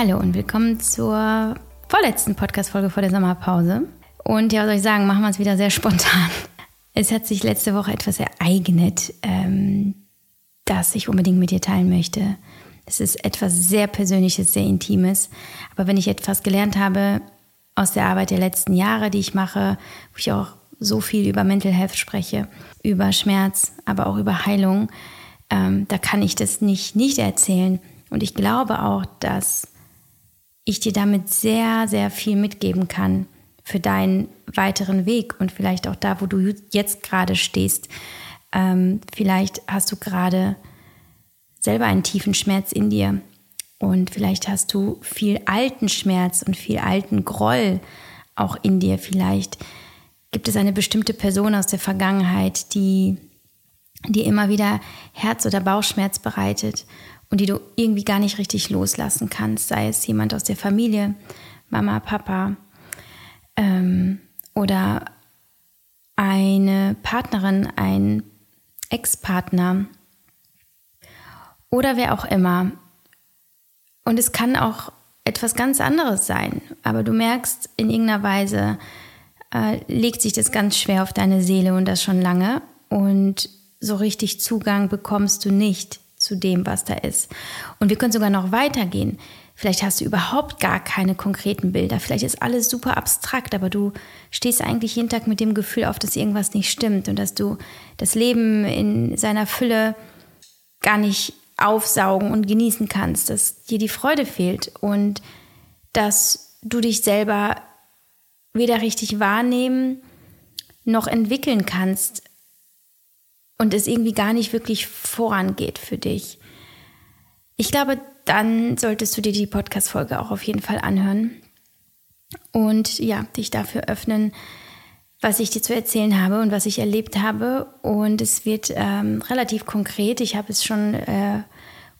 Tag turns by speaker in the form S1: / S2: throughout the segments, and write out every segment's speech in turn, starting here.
S1: Hallo und willkommen zur vorletzten Podcast-Folge vor der Sommerpause. Und ja, was soll ich sagen, machen wir es wieder sehr spontan. Es hat sich letzte Woche etwas ereignet, ähm, das ich unbedingt mit dir teilen möchte. Es ist etwas sehr Persönliches, sehr Intimes. Aber wenn ich etwas gelernt habe aus der Arbeit der letzten Jahre, die ich mache, wo ich auch so viel über Mental Health spreche, über Schmerz, aber auch über Heilung, ähm, da kann ich das nicht, nicht erzählen. Und ich glaube auch, dass ich dir damit sehr, sehr viel mitgeben kann für deinen weiteren Weg und vielleicht auch da, wo du jetzt gerade stehst. Ähm, vielleicht hast du gerade selber einen tiefen Schmerz in dir und vielleicht hast du viel alten Schmerz und viel alten Groll auch in dir. Vielleicht gibt es eine bestimmte Person aus der Vergangenheit, die dir immer wieder Herz- oder Bauchschmerz bereitet und die du irgendwie gar nicht richtig loslassen kannst, sei es jemand aus der Familie, Mama, Papa ähm, oder eine Partnerin, ein Ex-Partner oder wer auch immer. Und es kann auch etwas ganz anderes sein, aber du merkst in irgendeiner Weise, äh, legt sich das ganz schwer auf deine Seele und das schon lange und so richtig Zugang bekommst du nicht zu dem, was da ist. Und wir können sogar noch weitergehen. Vielleicht hast du überhaupt gar keine konkreten Bilder. Vielleicht ist alles super abstrakt, aber du stehst eigentlich jeden Tag mit dem Gefühl auf, dass irgendwas nicht stimmt und dass du das Leben in seiner Fülle gar nicht aufsaugen und genießen kannst, dass dir die Freude fehlt und dass du dich selber weder richtig wahrnehmen noch entwickeln kannst und es irgendwie gar nicht wirklich vorangeht für dich. Ich glaube, dann solltest du dir die Podcast-Folge auch auf jeden Fall anhören und ja, dich dafür öffnen, was ich dir zu erzählen habe und was ich erlebt habe. Und es wird ähm, relativ konkret. Ich habe es schon äh,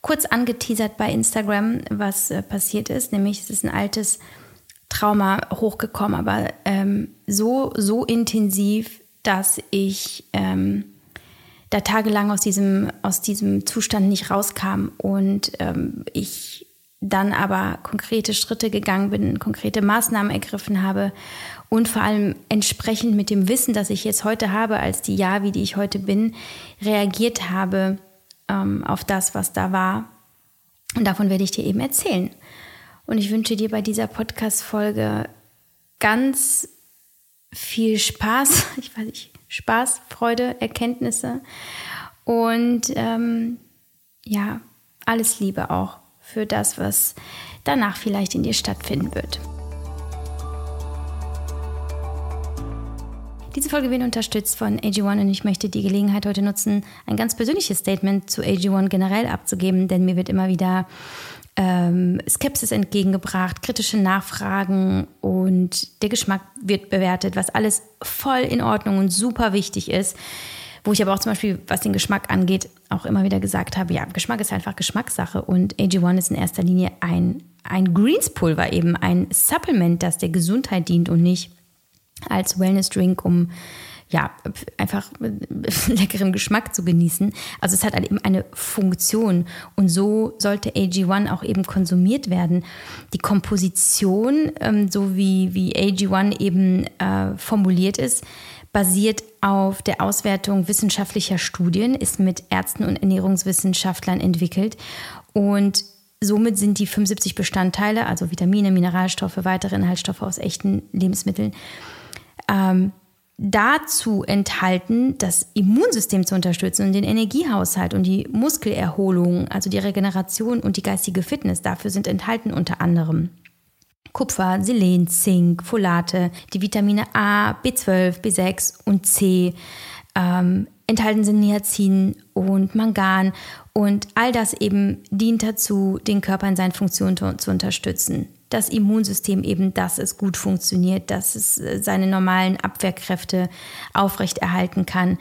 S1: kurz angeteasert bei Instagram, was äh, passiert ist. Nämlich es ist ein altes Trauma hochgekommen, aber ähm, so, so intensiv, dass ich ähm, da tagelang aus diesem, aus diesem Zustand nicht rauskam und ähm, ich dann aber konkrete Schritte gegangen bin, konkrete Maßnahmen ergriffen habe und vor allem entsprechend mit dem Wissen, das ich jetzt heute habe, als die Ja, wie die ich heute bin, reagiert habe ähm, auf das, was da war. Und davon werde ich dir eben erzählen. Und ich wünsche dir bei dieser Podcast-Folge ganz viel Spaß. Ich weiß nicht, Spaß, Freude, Erkenntnisse und ähm, ja, alles Liebe auch für das, was danach vielleicht in dir stattfinden wird. Diese Folge wird unterstützt von AG1 und ich möchte die Gelegenheit heute nutzen, ein ganz persönliches Statement zu AG1 generell abzugeben, denn mir wird immer wieder ähm, Skepsis entgegengebracht, kritische Nachfragen und der Geschmack wird bewertet, was alles voll in Ordnung und super wichtig ist. Wo ich aber auch zum Beispiel, was den Geschmack angeht, auch immer wieder gesagt habe, ja, Geschmack ist einfach Geschmackssache und AG1 ist in erster Linie ein, ein Greenspulver eben, ein Supplement, das der Gesundheit dient und nicht als Wellness-Drink, um ja, einfach leckeren Geschmack zu genießen. Also es hat halt eben eine Funktion und so sollte AG1 auch eben konsumiert werden. Die Komposition, ähm, so wie, wie AG1 eben äh, formuliert ist, basiert auf der Auswertung wissenschaftlicher Studien, ist mit Ärzten und Ernährungswissenschaftlern entwickelt und somit sind die 75 Bestandteile, also Vitamine, Mineralstoffe, weitere Inhaltsstoffe aus echten Lebensmitteln, ähm, dazu enthalten, das Immunsystem zu unterstützen und den Energiehaushalt und die Muskelerholung, also die Regeneration und die geistige Fitness. Dafür sind enthalten unter anderem Kupfer, Selen, Zink, Folate, die Vitamine A, B12, B6 und C. Ähm, enthalten sind Niacin und Mangan und all das eben dient dazu, den Körper in seinen Funktionen zu unterstützen das Immunsystem eben, dass es gut funktioniert, dass es äh, seine normalen Abwehrkräfte aufrechterhalten kann.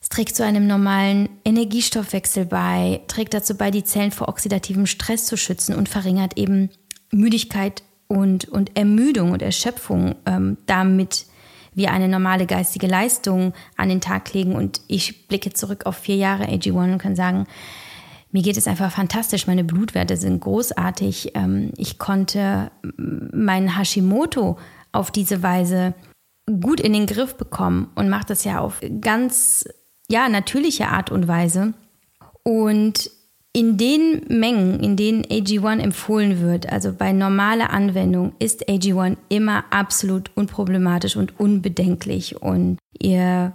S1: Es trägt zu einem normalen Energiestoffwechsel bei, trägt dazu bei, die Zellen vor oxidativem Stress zu schützen und verringert eben Müdigkeit und, und Ermüdung und Erschöpfung, ähm, damit wir eine normale geistige Leistung an den Tag legen. Und ich blicke zurück auf vier Jahre AG1 und kann sagen, mir geht es einfach fantastisch. Meine Blutwerte sind großartig. Ähm, ich konnte meinen Hashimoto auf diese Weise gut in den Griff bekommen und mache das ja auf ganz ja natürliche Art und Weise. Und in den Mengen, in denen AG1 empfohlen wird, also bei normaler Anwendung, ist AG1 immer absolut unproblematisch und unbedenklich. Und ihr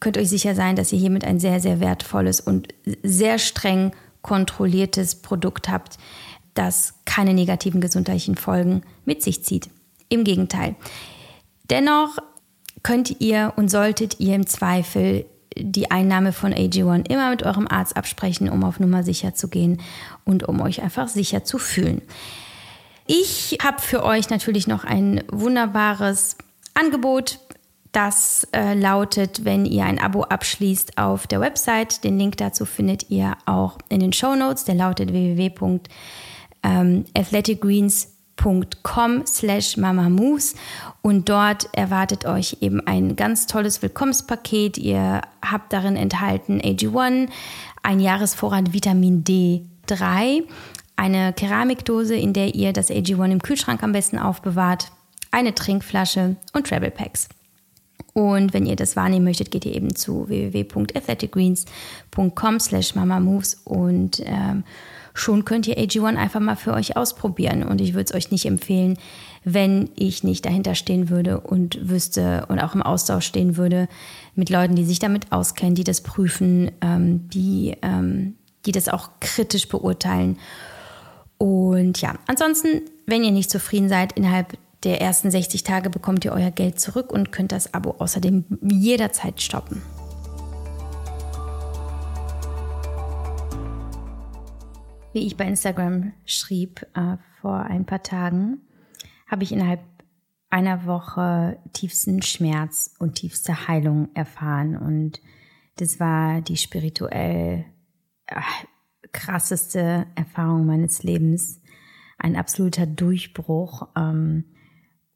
S1: könnt euch sicher sein, dass ihr hiermit ein sehr, sehr wertvolles und sehr streng kontrolliertes Produkt habt, das keine negativen gesundheitlichen Folgen mit sich zieht. Im Gegenteil. Dennoch könnt ihr und solltet ihr im Zweifel die Einnahme von AG1 immer mit eurem Arzt absprechen, um auf Nummer sicher zu gehen und um euch einfach sicher zu fühlen. Ich habe für euch natürlich noch ein wunderbares Angebot. Das äh, lautet, wenn ihr ein Abo abschließt auf der Website. Den Link dazu findet ihr auch in den Show Notes. Der lautet www.athleticgreens.com com slash mamamoves und dort erwartet euch eben ein ganz tolles Willkommenspaket. Ihr habt darin enthalten AG1, ein Jahresvorrat Vitamin D3, eine Keramikdose, in der ihr das AG1 im Kühlschrank am besten aufbewahrt, eine Trinkflasche und Travel Packs. Und wenn ihr das wahrnehmen möchtet, geht ihr eben zu www.athleticgreens.com slash mamamoves und ähm, schon könnt ihr AG1 einfach mal für euch ausprobieren. Und ich würde es euch nicht empfehlen, wenn ich nicht dahinter stehen würde und wüsste und auch im Austausch stehen würde mit Leuten, die sich damit auskennen, die das prüfen, ähm, die, ähm, die das auch kritisch beurteilen. Und ja, ansonsten, wenn ihr nicht zufrieden seid, innerhalb der ersten 60 Tage bekommt ihr euer Geld zurück und könnt das Abo außerdem jederzeit stoppen. wie ich bei Instagram schrieb äh, vor ein paar Tagen, habe ich innerhalb einer Woche tiefsten Schmerz und tiefste Heilung erfahren. Und das war die spirituell äh, krasseste Erfahrung meines Lebens. Ein absoluter Durchbruch. Ähm,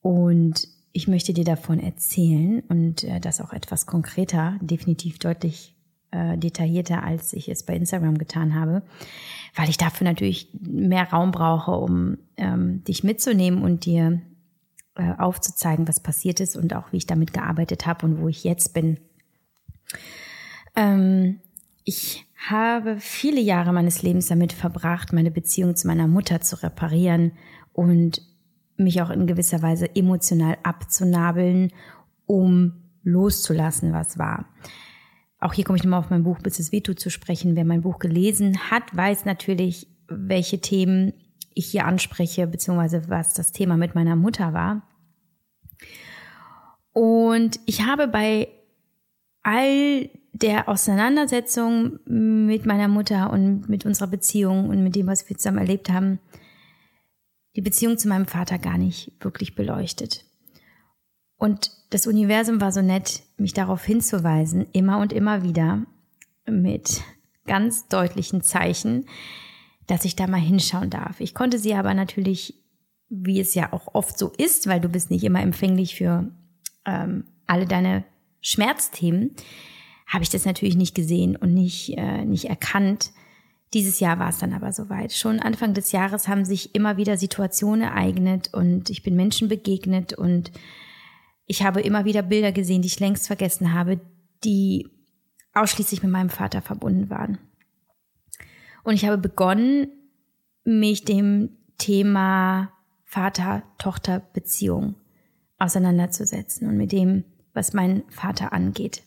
S1: und ich möchte dir davon erzählen und äh, das auch etwas konkreter, definitiv deutlich äh, detaillierter, als ich es bei Instagram getan habe, weil ich dafür natürlich mehr Raum brauche, um ähm, dich mitzunehmen und dir äh, aufzuzeigen, was passiert ist und auch wie ich damit gearbeitet habe und wo ich jetzt bin. Ähm, ich habe viele Jahre meines Lebens damit verbracht, meine Beziehung zu meiner Mutter zu reparieren und mich auch in gewisser Weise emotional abzunabeln, um loszulassen, was war. Auch hier komme ich nochmal auf mein Buch Bis wehtut zu sprechen. Wer mein Buch gelesen hat, weiß natürlich, welche Themen ich hier anspreche, beziehungsweise was das Thema mit meiner Mutter war. Und ich habe bei all der Auseinandersetzung mit meiner Mutter und mit unserer Beziehung und mit dem, was wir zusammen erlebt haben, die Beziehung zu meinem Vater gar nicht wirklich beleuchtet. Und das Universum war so nett, mich darauf hinzuweisen, immer und immer wieder mit ganz deutlichen Zeichen, dass ich da mal hinschauen darf. Ich konnte sie aber natürlich, wie es ja auch oft so ist, weil du bist nicht immer empfänglich für ähm, alle deine Schmerzthemen, habe ich das natürlich nicht gesehen und nicht, äh, nicht erkannt. Dieses Jahr war es dann aber soweit. Schon Anfang des Jahres haben sich immer wieder Situationen ereignet und ich bin Menschen begegnet und ich habe immer wieder Bilder gesehen, die ich längst vergessen habe, die ausschließlich mit meinem Vater verbunden waren. Und ich habe begonnen, mich dem Thema Vater-Tochter-Beziehung auseinanderzusetzen und mit dem, was mein Vater angeht.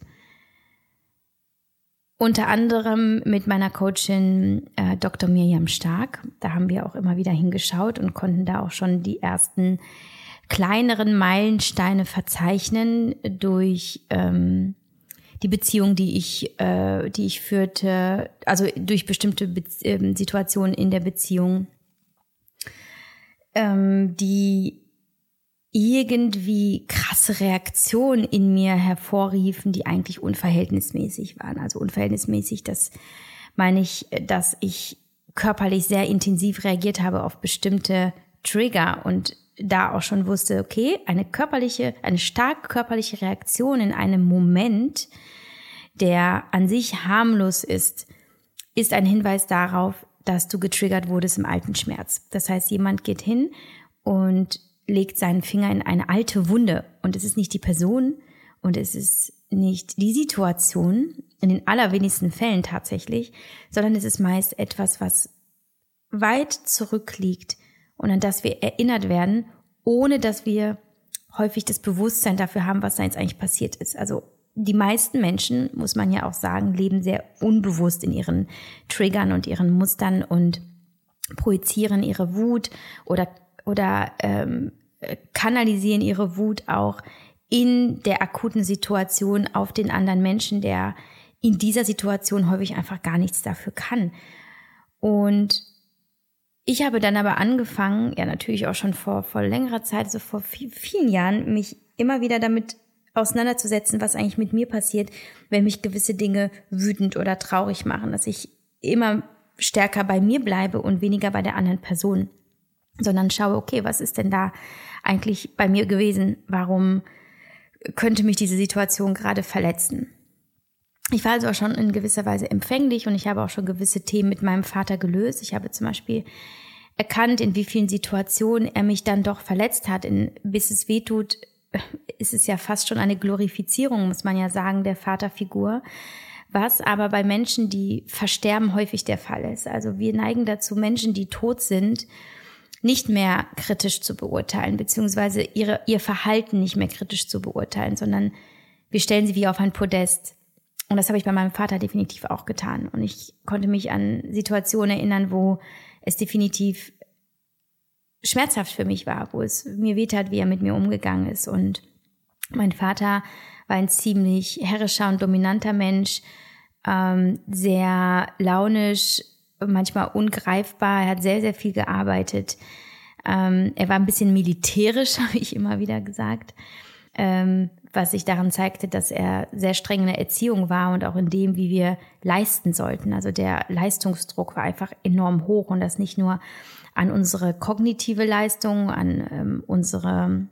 S1: Unter anderem mit meiner Coachin äh, Dr. Miriam Stark. Da haben wir auch immer wieder hingeschaut und konnten da auch schon die ersten kleineren Meilensteine verzeichnen durch ähm, die Beziehung, die ich, äh, die ich führte, also durch bestimmte Be äh, Situationen in der Beziehung, ähm, die irgendwie krasse Reaktionen in mir hervorriefen, die eigentlich unverhältnismäßig waren. Also unverhältnismäßig, das meine ich, dass ich körperlich sehr intensiv reagiert habe auf bestimmte Trigger und da auch schon wusste, okay, eine körperliche, eine stark körperliche Reaktion in einem Moment, der an sich harmlos ist, ist ein Hinweis darauf, dass du getriggert wurdest im alten Schmerz. Das heißt, jemand geht hin und legt seinen Finger in eine alte Wunde und es ist nicht die Person und es ist nicht die Situation, in den allerwenigsten Fällen tatsächlich, sondern es ist meist etwas, was weit zurückliegt und an das wir erinnert werden, ohne dass wir häufig das Bewusstsein dafür haben, was da jetzt eigentlich passiert ist. Also die meisten Menschen, muss man ja auch sagen, leben sehr unbewusst in ihren Triggern und ihren Mustern und projizieren ihre Wut oder, oder ähm, kanalisieren ihre Wut auch in der akuten Situation auf den anderen Menschen, der in dieser Situation häufig einfach gar nichts dafür kann. Und ich habe dann aber angefangen, ja natürlich auch schon vor, vor längerer Zeit, so vor vielen Jahren, mich immer wieder damit auseinanderzusetzen, was eigentlich mit mir passiert, wenn mich gewisse Dinge wütend oder traurig machen, dass ich immer stärker bei mir bleibe und weniger bei der anderen Person, sondern schaue, okay, was ist denn da eigentlich bei mir gewesen? Warum könnte mich diese Situation gerade verletzen? Ich war also auch schon in gewisser Weise empfänglich und ich habe auch schon gewisse Themen mit meinem Vater gelöst. Ich habe zum Beispiel erkannt, in wie vielen Situationen er mich dann doch verletzt hat, in, bis es wehtut, ist es ja fast schon eine Glorifizierung, muss man ja sagen, der Vaterfigur. Was aber bei Menschen, die versterben, häufig der Fall ist. Also wir neigen dazu, Menschen, die tot sind, nicht mehr kritisch zu beurteilen, beziehungsweise ihre, ihr Verhalten nicht mehr kritisch zu beurteilen, sondern wir stellen sie wie auf ein Podest. Und das habe ich bei meinem Vater definitiv auch getan. Und ich konnte mich an Situationen erinnern, wo es definitiv schmerzhaft für mich war, wo es mir wehtat, wie er mit mir umgegangen ist. Und mein Vater war ein ziemlich herrischer und dominanter Mensch, ähm, sehr launisch, manchmal ungreifbar. Er hat sehr, sehr viel gearbeitet. Ähm, er war ein bisschen militärisch, habe ich immer wieder gesagt, ähm, was sich daran zeigte, dass er sehr streng in der Erziehung war und auch in dem, wie wir leisten sollten. Also der Leistungsdruck war einfach enorm hoch und das nicht nur an unsere kognitive Leistung, an ähm, unsere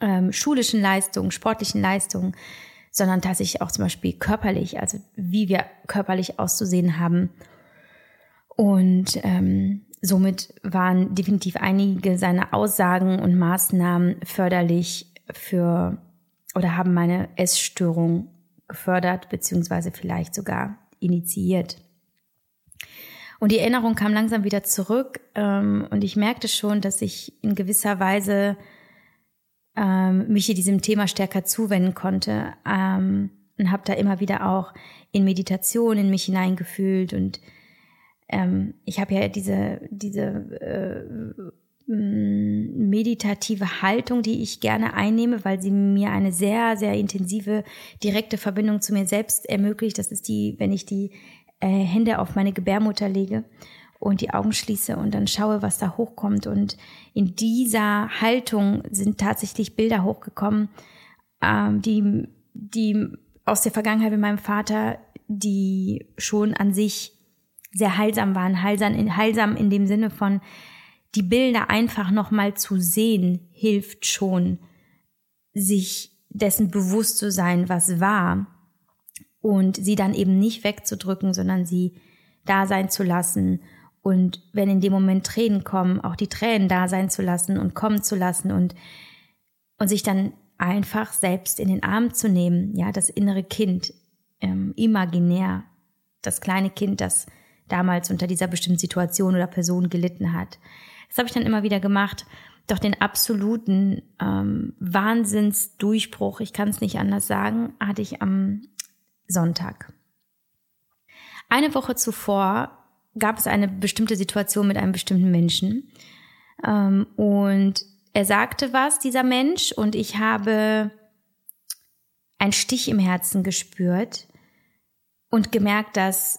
S1: ähm, schulischen Leistungen, sportlichen Leistungen, sondern tatsächlich auch zum Beispiel körperlich, also wie wir körperlich auszusehen haben. Und ähm, somit waren definitiv einige seiner Aussagen und Maßnahmen förderlich für oder haben meine Essstörung gefördert, beziehungsweise vielleicht sogar initiiert. Und die Erinnerung kam langsam wieder zurück ähm, und ich merkte schon, dass ich in gewisser Weise ähm, mich hier diesem Thema stärker zuwenden konnte ähm, und habe da immer wieder auch in Meditation in mich hineingefühlt und ähm, ich habe ja diese diese äh, meditative Haltung, die ich gerne einnehme, weil sie mir eine sehr, sehr intensive, direkte Verbindung zu mir selbst ermöglicht. Das ist die, wenn ich die äh, Hände auf meine Gebärmutter lege und die Augen schließe und dann schaue, was da hochkommt. Und in dieser Haltung sind tatsächlich Bilder hochgekommen, ähm, die, die aus der Vergangenheit mit meinem Vater, die schon an sich sehr heilsam waren, heilsam in, heilsam in dem Sinne von, die Bilder einfach nochmal zu sehen, hilft schon, sich dessen bewusst zu sein, was war und sie dann eben nicht wegzudrücken, sondern sie da sein zu lassen und wenn in dem Moment Tränen kommen, auch die Tränen da sein zu lassen und kommen zu lassen und, und sich dann einfach selbst in den Arm zu nehmen, ja, das innere Kind, ähm, imaginär, das kleine Kind, das damals unter dieser bestimmten Situation oder Person gelitten hat. Das habe ich dann immer wieder gemacht. Doch den absoluten ähm, Wahnsinnsdurchbruch, ich kann es nicht anders sagen, hatte ich am Sonntag. Eine Woche zuvor gab es eine bestimmte Situation mit einem bestimmten Menschen. Ähm, und er sagte was, dieser Mensch, und ich habe einen Stich im Herzen gespürt und gemerkt, dass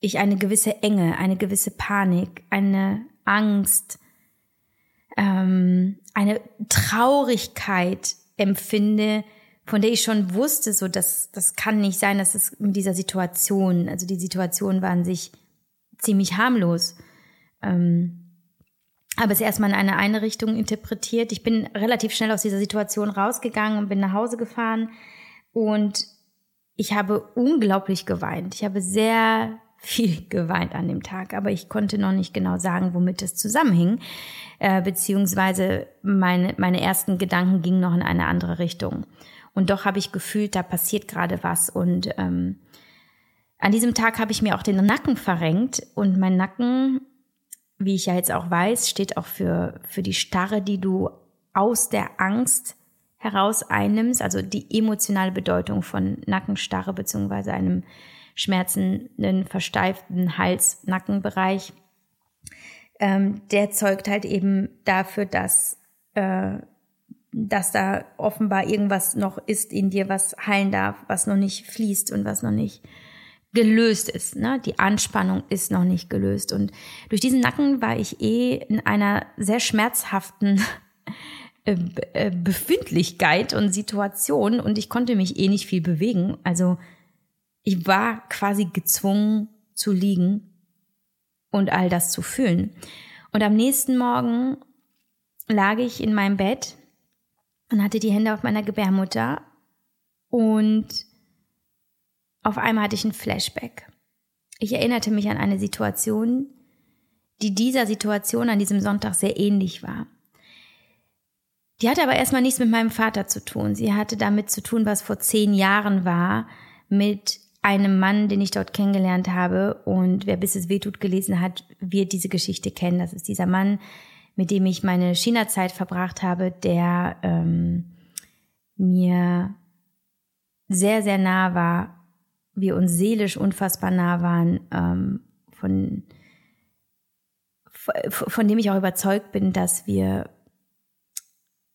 S1: ich eine gewisse Enge, eine gewisse Panik, eine Angst, ähm, eine Traurigkeit empfinde, von der ich schon wusste, so dass das kann nicht sein, dass es mit dieser Situation, also die Situation war an sich ziemlich harmlos. Ähm, habe es erstmal in eine eine Richtung interpretiert. Ich bin relativ schnell aus dieser Situation rausgegangen und bin nach Hause gefahren und ich habe unglaublich geweint. Ich habe sehr viel geweint an dem Tag, aber ich konnte noch nicht genau sagen, womit es zusammenhing, äh, beziehungsweise meine, meine ersten Gedanken gingen noch in eine andere Richtung. Und doch habe ich gefühlt, da passiert gerade was. Und ähm, an diesem Tag habe ich mir auch den Nacken verrenkt und mein Nacken, wie ich ja jetzt auch weiß, steht auch für, für die Starre, die du aus der Angst heraus einnimmst, also die emotionale Bedeutung von Nackenstarre beziehungsweise einem schmerzenden, versteiften Hals-Nackenbereich, ähm, der zeugt halt eben dafür, dass, äh, dass da offenbar irgendwas noch ist in dir, was heilen darf, was noch nicht fließt und was noch nicht gelöst ist. Ne? Die Anspannung ist noch nicht gelöst. Und durch diesen Nacken war ich eh in einer sehr schmerzhaften äh, äh, Befindlichkeit und Situation und ich konnte mich eh nicht viel bewegen. Also ich war quasi gezwungen zu liegen und all das zu fühlen. Und am nächsten Morgen lag ich in meinem Bett und hatte die Hände auf meiner Gebärmutter und auf einmal hatte ich ein Flashback. Ich erinnerte mich an eine Situation, die dieser Situation an diesem Sonntag sehr ähnlich war. Die hatte aber erstmal nichts mit meinem Vater zu tun. Sie hatte damit zu tun, was vor zehn Jahren war, mit einem Mann, den ich dort kennengelernt habe. Und wer bis es wehtut gelesen hat, wird diese Geschichte kennen. Das ist dieser Mann, mit dem ich meine China-Zeit verbracht habe, der ähm, mir sehr, sehr nah war, wir uns seelisch unfassbar nah waren, ähm, von, von dem ich auch überzeugt bin, dass wir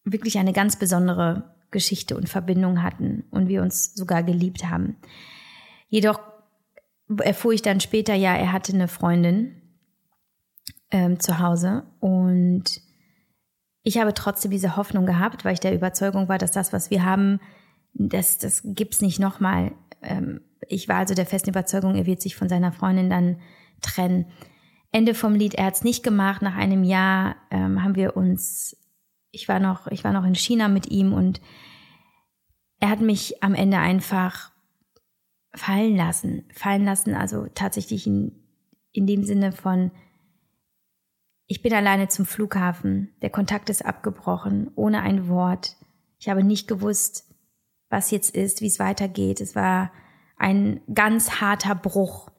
S1: wirklich eine ganz besondere Geschichte und Verbindung hatten und wir uns sogar geliebt haben. Jedoch erfuhr ich dann später, ja, er hatte eine Freundin ähm, zu Hause und ich habe trotzdem diese Hoffnung gehabt, weil ich der Überzeugung war, dass das, was wir haben, das, das gibt's nicht nochmal. Ähm, ich war also der festen Überzeugung, er wird sich von seiner Freundin dann trennen. Ende vom Lied, er hat's nicht gemacht. Nach einem Jahr ähm, haben wir uns, ich war noch, ich war noch in China mit ihm und er hat mich am Ende einfach fallen lassen. Fallen lassen, also tatsächlich in, in dem Sinne von, ich bin alleine zum Flughafen, der Kontakt ist abgebrochen, ohne ein Wort. Ich habe nicht gewusst, was jetzt ist, wie es weitergeht. Es war ein ganz harter Bruch.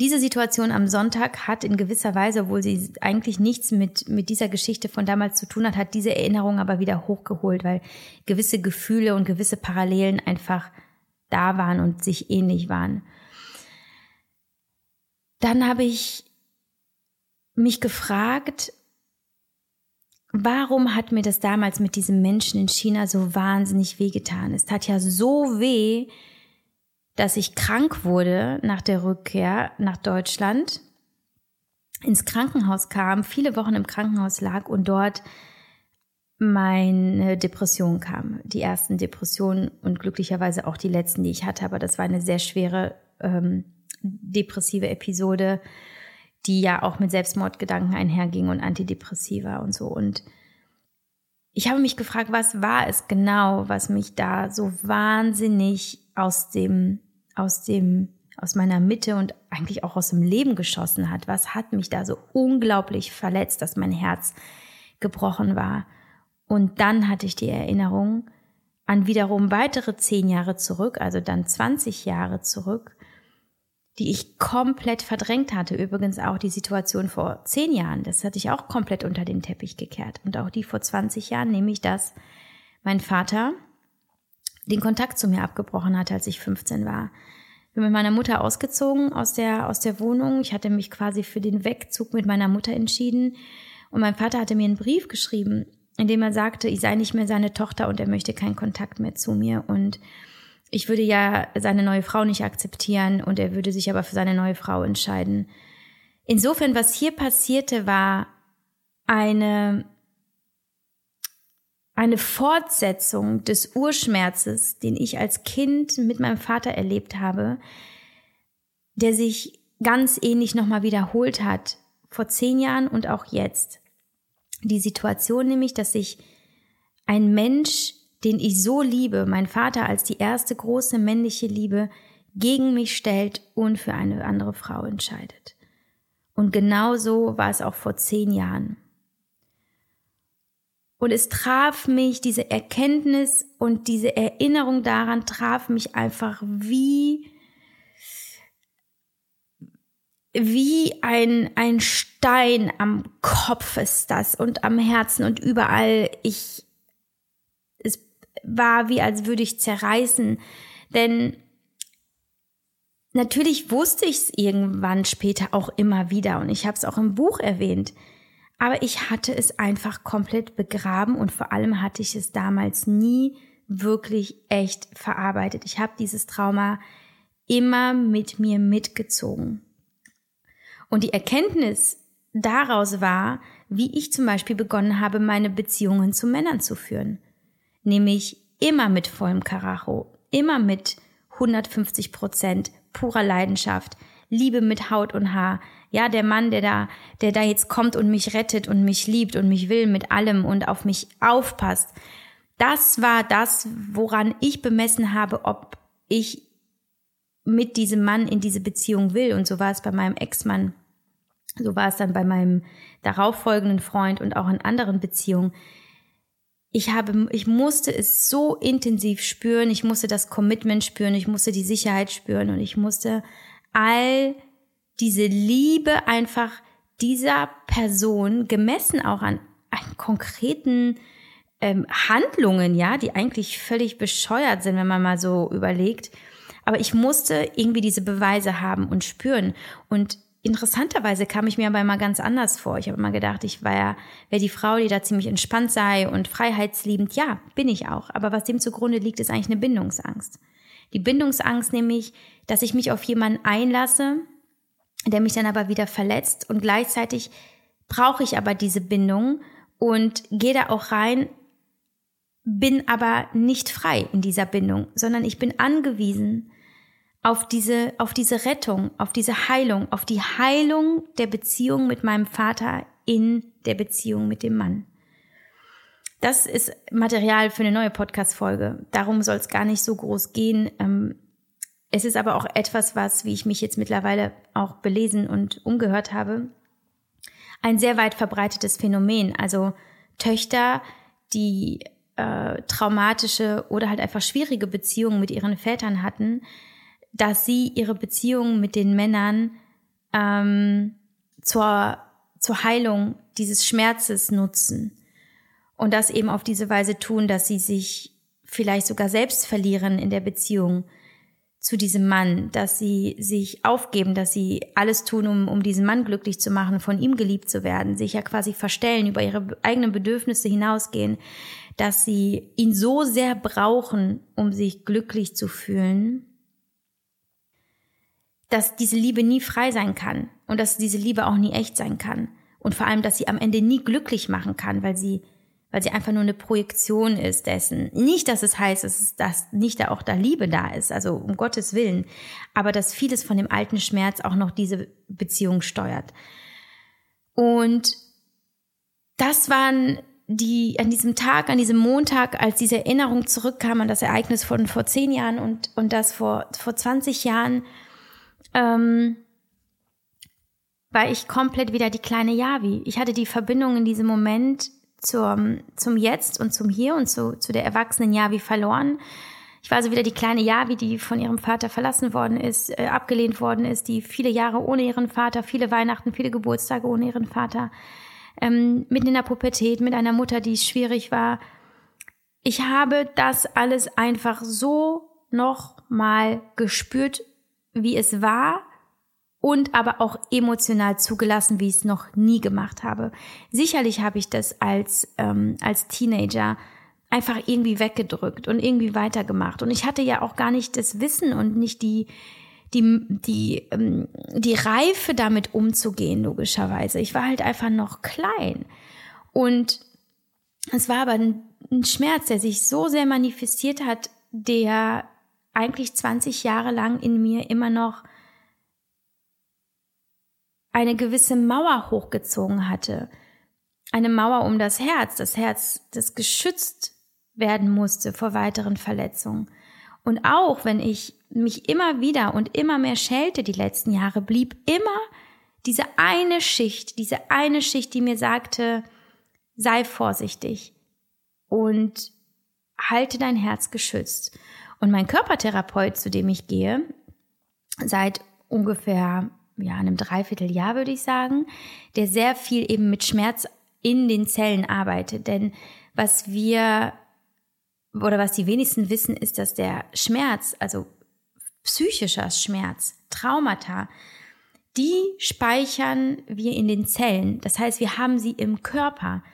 S1: Diese Situation am Sonntag hat in gewisser Weise, obwohl sie eigentlich nichts mit, mit dieser Geschichte von damals zu tun hat, hat diese Erinnerung aber wieder hochgeholt, weil gewisse Gefühle und gewisse Parallelen einfach da waren und sich ähnlich waren. Dann habe ich mich gefragt, warum hat mir das damals mit diesem Menschen in China so wahnsinnig wehgetan? Es tat ja so weh, dass ich krank wurde nach der Rückkehr nach Deutschland, ins Krankenhaus kam, viele Wochen im Krankenhaus lag und dort meine Depression kam. Die ersten Depressionen und glücklicherweise auch die letzten, die ich hatte. Aber das war eine sehr schwere ähm, depressive Episode, die ja auch mit Selbstmordgedanken einherging und Antidepressiva und so. Und ich habe mich gefragt, was war es genau, was mich da so wahnsinnig aus dem, aus dem, aus meiner Mitte und eigentlich auch aus dem Leben geschossen hat? Was hat mich da so unglaublich verletzt, dass mein Herz gebrochen war? Und dann hatte ich die Erinnerung an wiederum weitere zehn Jahre zurück, also dann 20 Jahre zurück, die ich komplett verdrängt hatte. Übrigens auch die Situation vor zehn Jahren, das hatte ich auch komplett unter den Teppich gekehrt. Und auch die vor 20 Jahren, nämlich dass mein Vater den Kontakt zu mir abgebrochen hatte, als ich 15 war. Ich bin mit meiner Mutter ausgezogen aus der, aus der Wohnung. Ich hatte mich quasi für den Wegzug mit meiner Mutter entschieden. Und mein Vater hatte mir einen Brief geschrieben in dem er sagte, ich sei nicht mehr seine Tochter und er möchte keinen Kontakt mehr zu mir und ich würde ja seine neue Frau nicht akzeptieren und er würde sich aber für seine neue Frau entscheiden. Insofern, was hier passierte, war eine, eine Fortsetzung des Urschmerzes, den ich als Kind mit meinem Vater erlebt habe, der sich ganz ähnlich nochmal wiederholt hat, vor zehn Jahren und auch jetzt die Situation nämlich, dass ich ein Mensch, den ich so liebe, mein Vater als die erste große männliche Liebe, gegen mich stellt und für eine andere Frau entscheidet. Und genau so war es auch vor zehn Jahren. Und es traf mich, diese Erkenntnis und diese Erinnerung daran traf mich einfach wie, wie ein, ein Stein am Kopf ist das und am Herzen und überall. Ich, es war wie, als würde ich zerreißen. Denn natürlich wusste ich es irgendwann später auch immer wieder und ich habe es auch im Buch erwähnt. Aber ich hatte es einfach komplett begraben und vor allem hatte ich es damals nie wirklich echt verarbeitet. Ich habe dieses Trauma immer mit mir mitgezogen. Und die Erkenntnis daraus war, wie ich zum Beispiel begonnen habe, meine Beziehungen zu Männern zu führen. Nämlich immer mit vollem Karacho, immer mit 150 Prozent purer Leidenschaft, Liebe mit Haut und Haar. Ja, der Mann, der da, der da jetzt kommt und mich rettet und mich liebt und mich will mit allem und auf mich aufpasst. Das war das, woran ich bemessen habe, ob ich mit diesem Mann in diese Beziehung will. Und so war es bei meinem Ex-Mann. So war es dann bei meinem darauffolgenden Freund und auch in anderen Beziehungen. Ich habe, ich musste es so intensiv spüren. Ich musste das Commitment spüren. Ich musste die Sicherheit spüren und ich musste all diese Liebe einfach dieser Person gemessen auch an, an konkreten ähm, Handlungen, ja, die eigentlich völlig bescheuert sind, wenn man mal so überlegt. Aber ich musste irgendwie diese Beweise haben und spüren. Und interessanterweise kam ich mir aber immer ganz anders vor. Ich habe immer gedacht, ich war ja, wäre die Frau, die da ziemlich entspannt sei und freiheitsliebend. Ja, bin ich auch. Aber was dem zugrunde liegt, ist eigentlich eine Bindungsangst. Die Bindungsangst nämlich, dass ich mich auf jemanden einlasse, der mich dann aber wieder verletzt und gleichzeitig brauche ich aber diese Bindung und gehe da auch rein, bin aber nicht frei in dieser Bindung, sondern ich bin angewiesen auf diese, auf diese Rettung, auf diese Heilung, auf die Heilung der Beziehung mit meinem Vater in der Beziehung mit dem Mann. Das ist Material für eine neue Podcast-Folge. Darum soll es gar nicht so groß gehen. Ähm, es ist aber auch etwas, was, wie ich mich jetzt mittlerweile auch belesen und umgehört habe, ein sehr weit verbreitetes Phänomen. Also Töchter, die äh, traumatische oder halt einfach schwierige Beziehungen mit ihren Vätern hatten, dass sie ihre Beziehungen mit den Männern ähm, zur, zur Heilung dieses Schmerzes nutzen. Und das eben auf diese Weise tun, dass sie sich vielleicht sogar selbst verlieren in der Beziehung zu diesem Mann, dass sie sich aufgeben, dass sie alles tun, um, um diesen Mann glücklich zu machen, von ihm geliebt zu werden, sich ja quasi verstellen, über ihre eigenen Bedürfnisse hinausgehen, dass sie ihn so sehr brauchen, um sich glücklich zu fühlen, dass diese Liebe nie frei sein kann und dass diese Liebe auch nie echt sein kann und vor allem, dass sie am Ende nie glücklich machen kann, weil sie weil sie einfach nur eine Projektion ist dessen. Nicht, dass es heißt, dass, es, dass nicht da auch da Liebe da ist, also um Gottes Willen, aber dass vieles von dem alten Schmerz auch noch diese Beziehung steuert. Und das waren die an diesem Tag, an diesem Montag, als diese Erinnerung zurückkam an das Ereignis von vor zehn Jahren und, und das vor, vor 20 Jahren, ähm, war ich komplett wieder die kleine Yavi. Ich hatte die Verbindung in diesem Moment zum, zum Jetzt und zum Hier und zu, zu der erwachsenen Yavi verloren. Ich war also wieder die kleine Yavi, die von ihrem Vater verlassen worden ist, äh, abgelehnt worden ist, die viele Jahre ohne ihren Vater, viele Weihnachten, viele Geburtstage ohne ihren Vater, ähm, mitten in der Pubertät, mit einer Mutter, die schwierig war. Ich habe das alles einfach so noch mal gespürt, wie es war und aber auch emotional zugelassen, wie ich es noch nie gemacht habe. Sicherlich habe ich das als, ähm, als Teenager einfach irgendwie weggedrückt und irgendwie weitergemacht. Und ich hatte ja auch gar nicht das Wissen und nicht die, die, die, ähm, die Reife damit umzugehen, logischerweise. Ich war halt einfach noch klein. Und es war aber ein, ein Schmerz, der sich so sehr manifestiert hat, der eigentlich 20 Jahre lang in mir immer noch eine gewisse Mauer hochgezogen hatte. Eine Mauer um das Herz, das Herz, das geschützt werden musste vor weiteren Verletzungen. Und auch wenn ich mich immer wieder und immer mehr schälte die letzten Jahre, blieb immer diese eine Schicht, diese eine Schicht, die mir sagte, sei vorsichtig und halte dein Herz geschützt. Und mein Körpertherapeut, zu dem ich gehe, seit ungefähr ja, einem Dreivierteljahr würde ich sagen, der sehr viel eben mit Schmerz in den Zellen arbeitet. Denn was wir oder was die wenigsten wissen, ist, dass der Schmerz, also psychischer Schmerz, Traumata, die speichern wir in den Zellen. Das heißt, wir haben sie im Körper,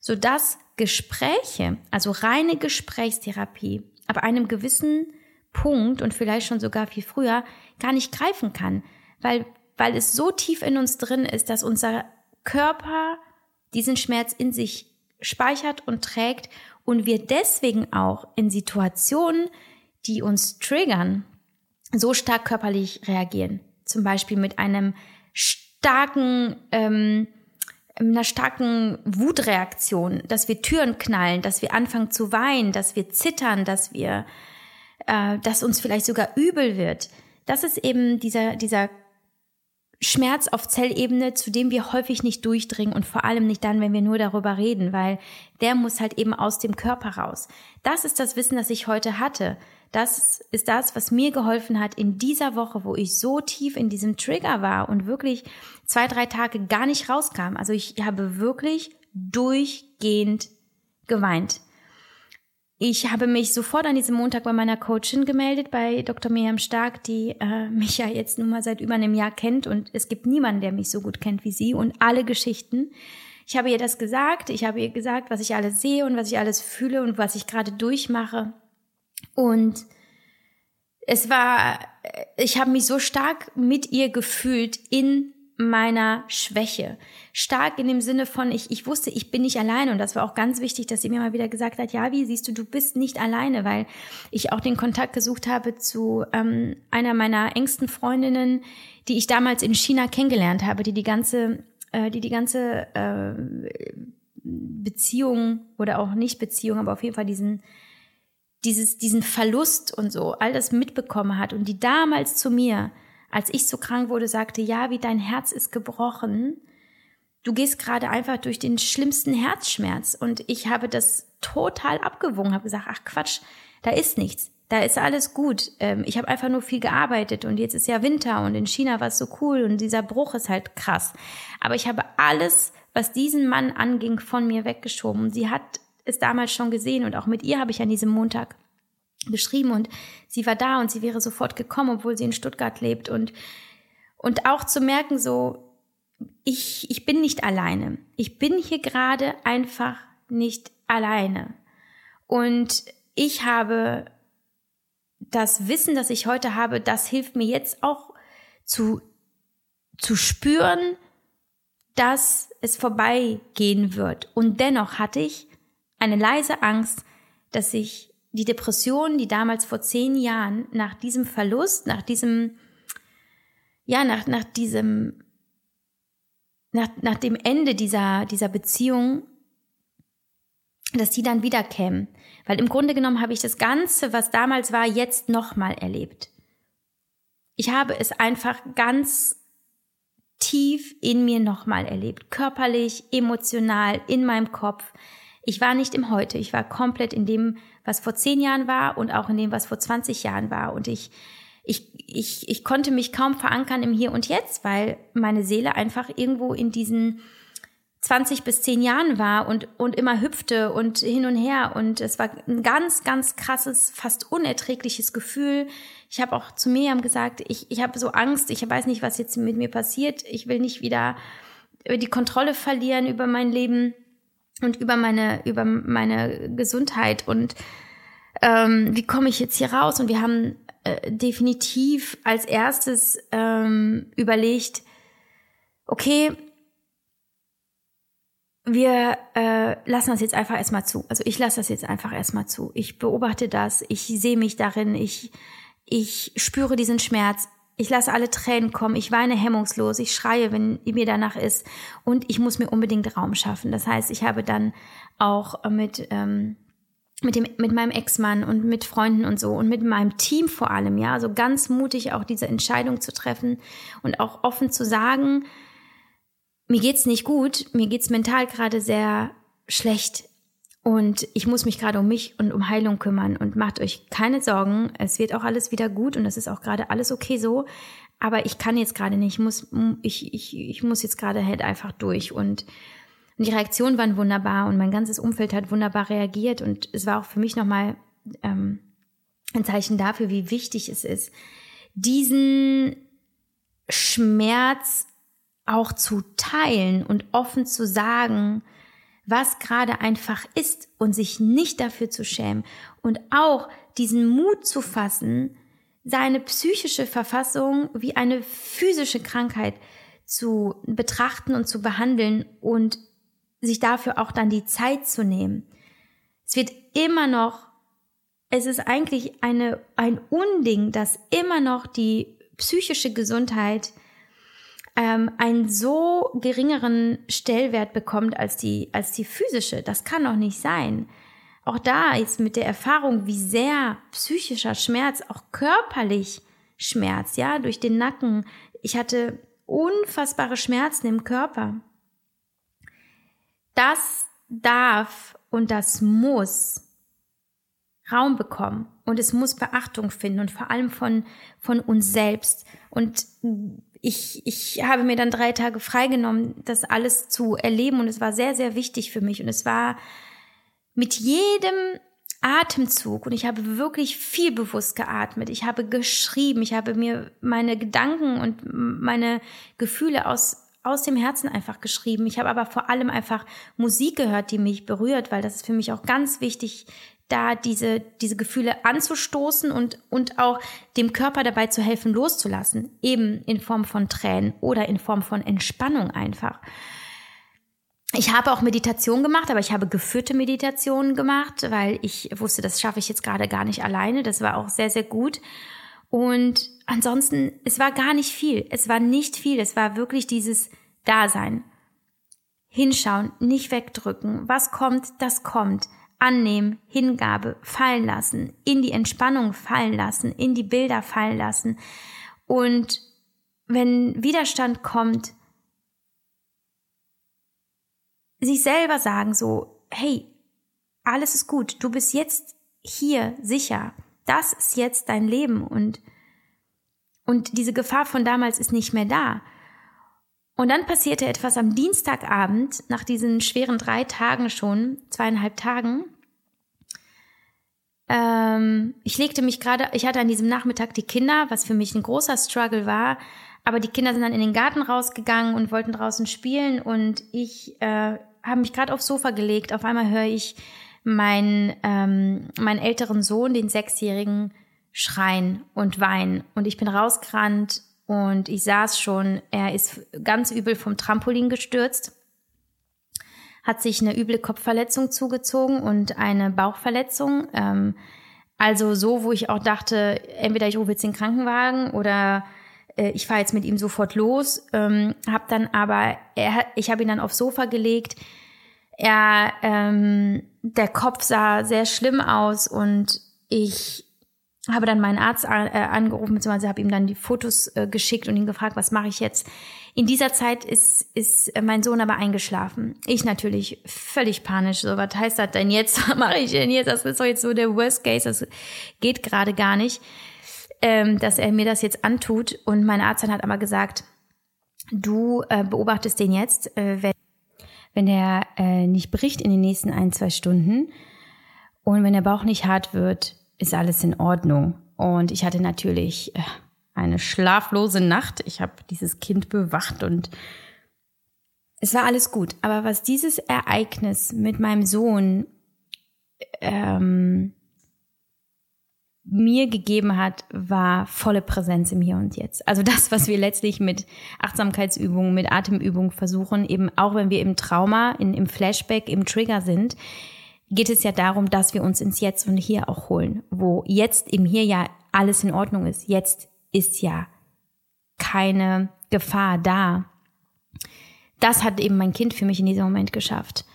S1: sodass Gespräche, also reine Gesprächstherapie, ab einem gewissen Punkt und vielleicht schon sogar viel früher gar nicht greifen kann, weil, weil es so tief in uns drin ist, dass unser Körper diesen Schmerz in sich speichert und trägt und wir deswegen auch in Situationen, die uns triggern, so stark körperlich reagieren. Zum Beispiel mit einem starken, ähm, einer starken Wutreaktion, dass wir Türen knallen, dass wir anfangen zu weinen, dass wir zittern, dass wir, äh, dass uns vielleicht sogar übel wird. Das ist eben dieser, dieser Schmerz auf Zellebene, zu dem wir häufig nicht durchdringen und vor allem nicht dann, wenn wir nur darüber reden, weil der muss halt eben aus dem Körper raus. Das ist das Wissen, das ich heute hatte. Das ist das, was mir geholfen hat in dieser Woche, wo ich so tief in diesem Trigger war und wirklich zwei, drei Tage gar nicht rauskam. Also ich habe wirklich durchgehend geweint. Ich habe mich sofort an diesem Montag bei meiner Coachin gemeldet, bei Dr. Miriam Stark, die äh, mich ja jetzt nun mal seit über einem Jahr kennt und es gibt niemanden, der mich so gut kennt wie sie und alle Geschichten. Ich habe ihr das gesagt, ich habe ihr gesagt, was ich alles sehe und was ich alles fühle und was ich gerade durchmache. Und es war, ich habe mich so stark mit ihr gefühlt in meiner Schwäche. Stark in dem Sinne von, ich, ich wusste, ich bin nicht alleine. Und das war auch ganz wichtig, dass sie mir mal wieder gesagt hat, ja, wie siehst du, du bist nicht alleine, weil ich auch den Kontakt gesucht habe zu ähm, einer meiner engsten Freundinnen, die ich damals in China kennengelernt habe, die die ganze, äh, die die ganze äh, Beziehung oder auch nicht Beziehung, aber auf jeden Fall diesen dieses, diesen Verlust und so, all das mitbekommen hat und die damals zu mir als ich so krank wurde, sagte, ja, wie dein Herz ist gebrochen. Du gehst gerade einfach durch den schlimmsten Herzschmerz. Und ich habe das total abgewogen, habe gesagt, ach Quatsch, da ist nichts. Da ist alles gut. Ähm, ich habe einfach nur viel gearbeitet und jetzt ist ja Winter und in China war es so cool und dieser Bruch ist halt krass. Aber ich habe alles, was diesen Mann anging, von mir weggeschoben. Sie hat es damals schon gesehen und auch mit ihr habe ich an diesem Montag beschrieben und sie war da und sie wäre sofort gekommen, obwohl sie in Stuttgart lebt und und auch zu merken so ich ich bin nicht alleine. Ich bin hier gerade einfach nicht alleine. Und ich habe das Wissen, das ich heute habe, das hilft mir jetzt auch zu zu spüren, dass es vorbeigehen wird. Und dennoch hatte ich eine leise Angst, dass ich die Depression, die damals vor zehn Jahren nach diesem Verlust, nach diesem, ja, nach, nach diesem, nach, nach dem Ende dieser, dieser Beziehung, dass die dann wieder kämen. Weil im Grunde genommen habe ich das Ganze, was damals war, jetzt nochmal erlebt. Ich habe es einfach ganz tief in mir nochmal erlebt. Körperlich, emotional, in meinem Kopf. Ich war nicht im Heute, ich war komplett in dem, was vor zehn Jahren war und auch in dem, was vor 20 Jahren war. Und ich, ich, ich, ich konnte mich kaum verankern im Hier und Jetzt, weil meine Seele einfach irgendwo in diesen 20 bis 10 Jahren war und, und immer hüpfte und hin und her. Und es war ein ganz, ganz krasses, fast unerträgliches Gefühl. Ich habe auch zu Miriam gesagt, ich, ich habe so Angst, ich weiß nicht, was jetzt mit mir passiert. Ich will nicht wieder die Kontrolle verlieren über mein Leben und über meine, über meine Gesundheit und ähm, wie komme ich jetzt hier raus? Und wir haben äh, definitiv als erstes ähm, überlegt, okay, wir äh, lassen das jetzt einfach erstmal zu. Also ich lasse das jetzt einfach erstmal zu. Ich beobachte das, ich sehe mich darin, ich, ich spüre diesen Schmerz, ich lasse alle Tränen kommen, ich weine hemmungslos, ich schreie, wenn mir danach ist. Und ich muss mir unbedingt Raum schaffen. Das heißt, ich habe dann auch mit ähm, mit dem, mit meinem Ex-Mann und mit Freunden und so und mit meinem Team vor allem, ja, also ganz mutig auch diese Entscheidung zu treffen und auch offen zu sagen, mir geht's nicht gut, mir geht's mental gerade sehr schlecht und ich muss mich gerade um mich und um Heilung kümmern und macht euch keine Sorgen, es wird auch alles wieder gut und das ist auch gerade alles okay so, aber ich kann jetzt gerade nicht, ich muss, ich, ich, ich muss jetzt gerade halt einfach durch. Und und die Reaktionen waren wunderbar und mein ganzes Umfeld hat wunderbar reagiert. Und es war auch für mich nochmal ähm, ein Zeichen dafür, wie wichtig es ist, diesen Schmerz auch zu teilen und offen zu sagen, was gerade einfach ist und sich nicht dafür zu schämen und auch diesen Mut zu fassen, seine psychische Verfassung wie eine physische Krankheit zu betrachten und zu behandeln und sich dafür auch dann die Zeit zu nehmen. Es wird immer noch, es ist eigentlich eine, ein Unding, dass immer noch die psychische Gesundheit ähm, einen so geringeren Stellwert bekommt als die, als die physische. Das kann doch nicht sein. Auch da ist mit der Erfahrung, wie sehr psychischer Schmerz auch körperlich Schmerz, ja, durch den Nacken. Ich hatte unfassbare Schmerzen im Körper das darf und das muss Raum bekommen und es muss Beachtung finden und vor allem von, von uns selbst. Und ich, ich habe mir dann drei Tage freigenommen, das alles zu erleben und es war sehr, sehr wichtig für mich und es war mit jedem Atemzug und ich habe wirklich viel bewusst geatmet. Ich habe geschrieben, ich habe mir meine Gedanken und meine Gefühle aus aus dem Herzen einfach geschrieben. Ich habe aber vor allem einfach Musik gehört, die mich berührt, weil das ist für mich auch ganz wichtig, da diese, diese Gefühle anzustoßen und, und auch dem Körper dabei zu helfen, loszulassen. Eben in Form von Tränen oder in Form von Entspannung einfach. Ich habe auch Meditation gemacht, aber ich habe geführte Meditationen gemacht, weil ich wusste, das schaffe ich jetzt gerade gar nicht alleine. Das war auch sehr, sehr gut. Und ansonsten, es war gar nicht viel. Es war nicht viel. Es war wirklich dieses Dasein. Hinschauen, nicht wegdrücken. Was kommt, das kommt. Annehmen, Hingabe, fallen lassen, in die Entspannung fallen lassen, in die Bilder fallen lassen. Und wenn Widerstand kommt, sich selber sagen so, hey, alles ist gut, du bist jetzt hier sicher das ist jetzt dein Leben und, und diese Gefahr von damals ist nicht mehr da. Und dann passierte etwas am Dienstagabend, nach diesen schweren drei Tagen schon, zweieinhalb Tagen. Ähm, ich legte mich gerade, ich hatte an diesem Nachmittag die Kinder, was für mich ein großer Struggle war, aber die Kinder sind dann in den Garten rausgegangen und wollten draußen spielen und ich äh, habe mich gerade aufs Sofa gelegt. Auf einmal höre ich mein, ähm, meinen älteren Sohn, den Sechsjährigen, schreien und weinen. Und ich bin rausgerannt und ich saß schon, er ist ganz übel vom Trampolin gestürzt, hat sich eine üble Kopfverletzung zugezogen und eine Bauchverletzung. Ähm, also so, wo ich auch dachte, entweder ich rufe jetzt den Krankenwagen oder äh, ich fahre jetzt mit ihm sofort los. Ähm, hab dann aber, er, ich habe ihn dann aufs Sofa gelegt. Er ähm, der Kopf sah sehr schlimm aus und ich habe dann meinen Arzt äh, angerufen, beziehungsweise habe ihm dann die Fotos äh, geschickt und ihn gefragt, was mache ich jetzt? In dieser Zeit ist, ist mein Sohn aber eingeschlafen. Ich natürlich völlig panisch. So, was heißt das denn jetzt? Was mache ich denn jetzt? Das ist doch jetzt so der Worst Case. Das geht gerade gar nicht, ähm, dass er mir das jetzt antut. Und mein Arzt hat aber gesagt, du äh, beobachtest den jetzt, äh, wenn wenn der äh, nicht bricht in den nächsten ein, zwei Stunden und wenn der Bauch nicht hart wird, ist alles in Ordnung. Und ich hatte natürlich äh, eine schlaflose Nacht. Ich habe dieses Kind bewacht und es war alles gut. Aber was dieses Ereignis mit meinem Sohn ähm, mir gegeben hat, war volle Präsenz im Hier und Jetzt. Also das, was wir letztlich mit Achtsamkeitsübungen, mit Atemübungen versuchen, eben auch wenn wir im Trauma, in, im Flashback, im Trigger sind, geht es ja darum, dass wir uns ins Jetzt und Hier auch holen, wo jetzt im Hier ja alles in Ordnung ist. Jetzt ist ja keine Gefahr da. Das hat eben mein Kind für mich in diesem Moment geschafft.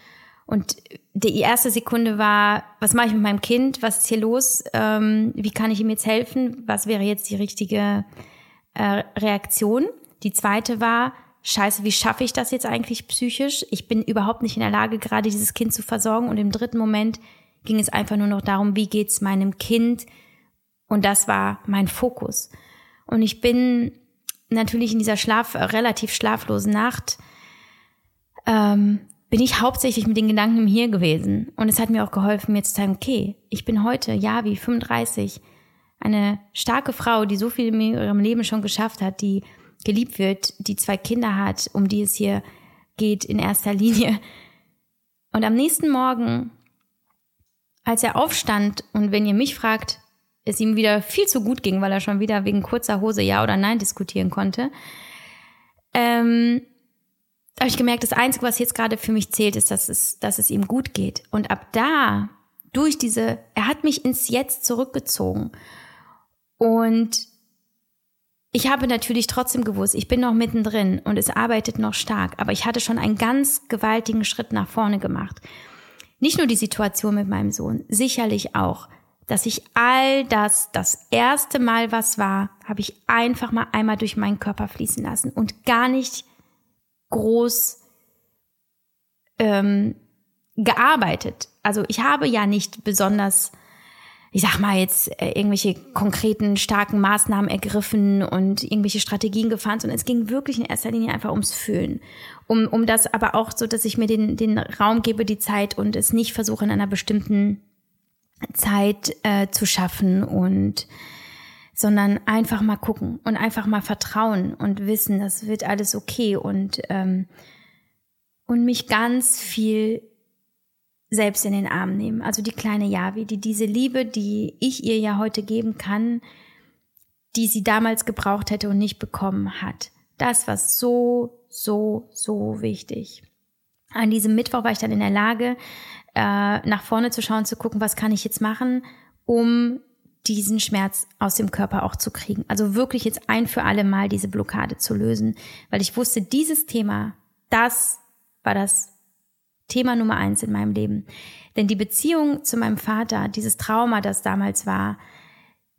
S1: Und die erste Sekunde war, was mache ich mit meinem Kind? Was ist hier los? Ähm, wie kann ich ihm jetzt helfen? Was wäre jetzt die richtige äh, Reaktion? Die zweite war, scheiße, wie schaffe ich das jetzt eigentlich psychisch? Ich bin überhaupt nicht in der Lage, gerade dieses Kind zu versorgen. Und im dritten Moment ging es einfach nur noch darum, wie geht's meinem Kind? Und das war mein Fokus. Und ich bin natürlich in dieser Schlaf, relativ schlaflosen Nacht, ähm, bin ich hauptsächlich mit den Gedanken im Hier gewesen. Und es hat mir auch geholfen, mir zu sagen, okay, ich bin heute, ja, wie 35, eine starke Frau, die so viel in ihrem Leben schon geschafft hat, die geliebt wird, die zwei Kinder hat, um die es hier geht in erster Linie. Und am nächsten Morgen, als er aufstand und wenn ihr mich fragt, es ihm wieder viel zu gut ging, weil er schon wieder wegen kurzer Hose Ja oder Nein diskutieren konnte, ähm, habe ich gemerkt, das Einzige, was jetzt gerade für mich zählt, ist, dass es, dass es ihm gut geht. Und ab da, durch diese, er hat mich ins Jetzt zurückgezogen. Und ich habe natürlich trotzdem gewusst, ich bin noch mittendrin und es arbeitet noch stark, aber ich hatte schon einen ganz gewaltigen Schritt nach vorne gemacht. Nicht nur die Situation mit meinem Sohn, sicherlich auch, dass ich all das, das erste Mal was war, habe ich einfach mal einmal durch meinen Körper fließen lassen und gar nicht groß ähm, gearbeitet. Also ich habe ja nicht besonders, ich sag mal jetzt, äh, irgendwelche konkreten, starken Maßnahmen ergriffen und irgendwelche Strategien gefahren, sondern es ging wirklich in erster Linie einfach ums Fühlen. Um, um das aber auch so, dass ich mir den, den Raum gebe, die Zeit und es nicht versuche in einer bestimmten Zeit äh, zu schaffen und sondern einfach mal gucken und einfach mal vertrauen und wissen, das wird alles okay und ähm, und mich ganz viel selbst in den Arm nehmen. Also die kleine Yavi, die diese Liebe, die ich ihr ja heute geben kann, die sie damals gebraucht hätte und nicht bekommen hat. Das war so, so, so wichtig. An diesem Mittwoch war ich dann in der Lage, äh, nach vorne zu schauen, zu gucken, was kann ich jetzt machen, um diesen Schmerz aus dem Körper auch zu kriegen. Also wirklich jetzt ein für alle Mal diese Blockade zu lösen, weil ich wusste, dieses Thema, das war das Thema Nummer eins in meinem Leben. Denn die Beziehung zu meinem Vater, dieses Trauma, das damals war,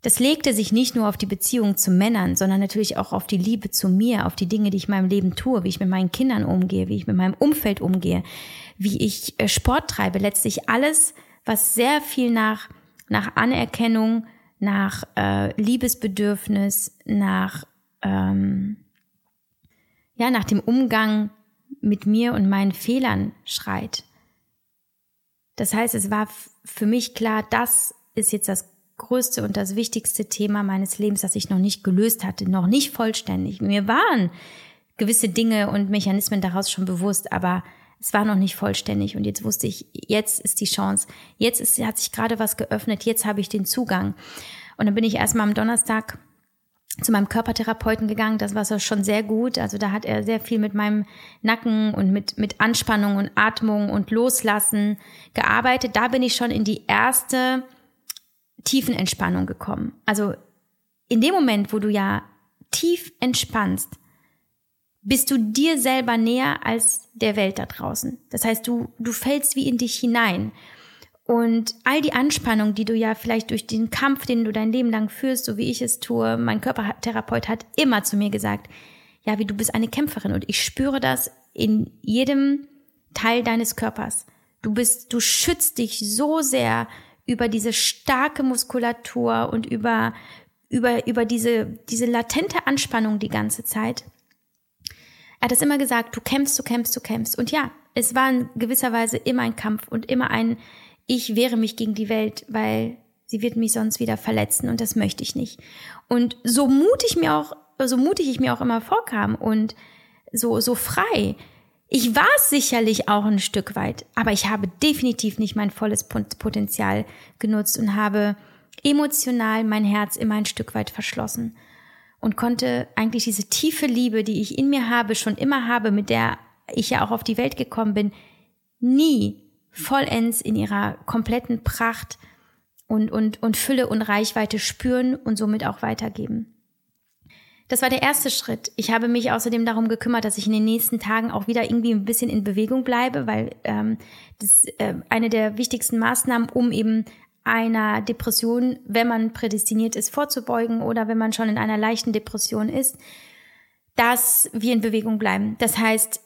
S1: das legte sich nicht nur auf die Beziehung zu Männern, sondern natürlich auch auf die Liebe zu mir, auf die Dinge, die ich in meinem Leben tue, wie ich mit meinen Kindern umgehe, wie ich mit meinem Umfeld umgehe, wie ich äh, Sport treibe. Letztlich alles, was sehr viel nach, nach Anerkennung, nach äh, Liebesbedürfnis, nach, ähm, ja, nach dem Umgang mit mir und meinen Fehlern schreit. Das heißt, es war für mich klar, das ist jetzt das größte und das wichtigste Thema meines Lebens, das ich noch nicht gelöst hatte, noch nicht vollständig. Mir waren gewisse Dinge und Mechanismen daraus schon bewusst, aber es war noch nicht vollständig und jetzt wusste ich, jetzt ist die Chance, jetzt ist, hat sich gerade was geöffnet, jetzt habe ich den Zugang. Und dann bin ich erstmal am Donnerstag zu meinem Körpertherapeuten gegangen. Das war so schon sehr gut. Also da hat er sehr viel mit meinem Nacken und mit, mit Anspannung und Atmung und Loslassen gearbeitet. Da bin ich schon in die erste Tiefenentspannung gekommen. Also in dem Moment, wo du ja tief entspannst, bist du dir selber näher als der Welt da draußen. Das heißt, du, du fällst wie in dich hinein. Und all die Anspannung, die du ja vielleicht durch den Kampf, den du dein Leben lang führst, so wie ich es tue, mein Körpertherapeut hat immer zu mir gesagt, ja, wie du bist eine Kämpferin und ich spüre das in jedem Teil deines Körpers. Du bist, du schützt dich so sehr über diese starke Muskulatur und über, über, über diese, diese latente Anspannung die ganze Zeit. Er hat es immer gesagt, du kämpfst, du kämpfst, du kämpfst. Und ja, es war in gewisser Weise immer ein Kampf und immer ein, ich wehre mich gegen die Welt, weil sie wird mich sonst wieder verletzen und das möchte ich nicht. Und so mutig mir auch, so mutig ich mir auch immer vorkam und so, so frei. Ich war es sicherlich auch ein Stück weit, aber ich habe definitiv nicht mein volles Potenzial genutzt und habe emotional mein Herz immer ein Stück weit verschlossen und konnte eigentlich diese tiefe Liebe, die ich in mir habe, schon immer habe, mit der ich ja auch auf die Welt gekommen bin, nie vollends in ihrer kompletten Pracht und, und, und Fülle und Reichweite spüren und somit auch weitergeben. Das war der erste Schritt. Ich habe mich außerdem darum gekümmert, dass ich in den nächsten Tagen auch wieder irgendwie ein bisschen in Bewegung bleibe, weil ähm, das äh, eine der wichtigsten Maßnahmen, um eben einer Depression, wenn man prädestiniert ist, vorzubeugen oder wenn man schon in einer leichten Depression ist, dass wir in Bewegung bleiben. Das heißt,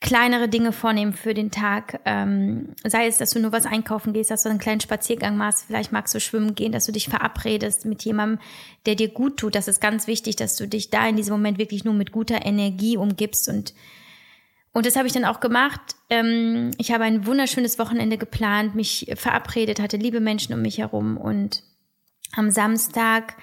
S1: kleinere Dinge vornehmen für den Tag. Ähm, sei es, dass du nur was einkaufen gehst, dass du einen kleinen Spaziergang machst, vielleicht magst du schwimmen gehen, dass du dich verabredest mit jemandem, der dir gut tut. Das ist ganz wichtig, dass du dich da in diesem Moment wirklich nur mit guter Energie umgibst und und das habe ich dann auch gemacht. Ähm, ich habe ein wunderschönes Wochenende geplant, mich verabredet, hatte liebe Menschen um mich herum und am Samstag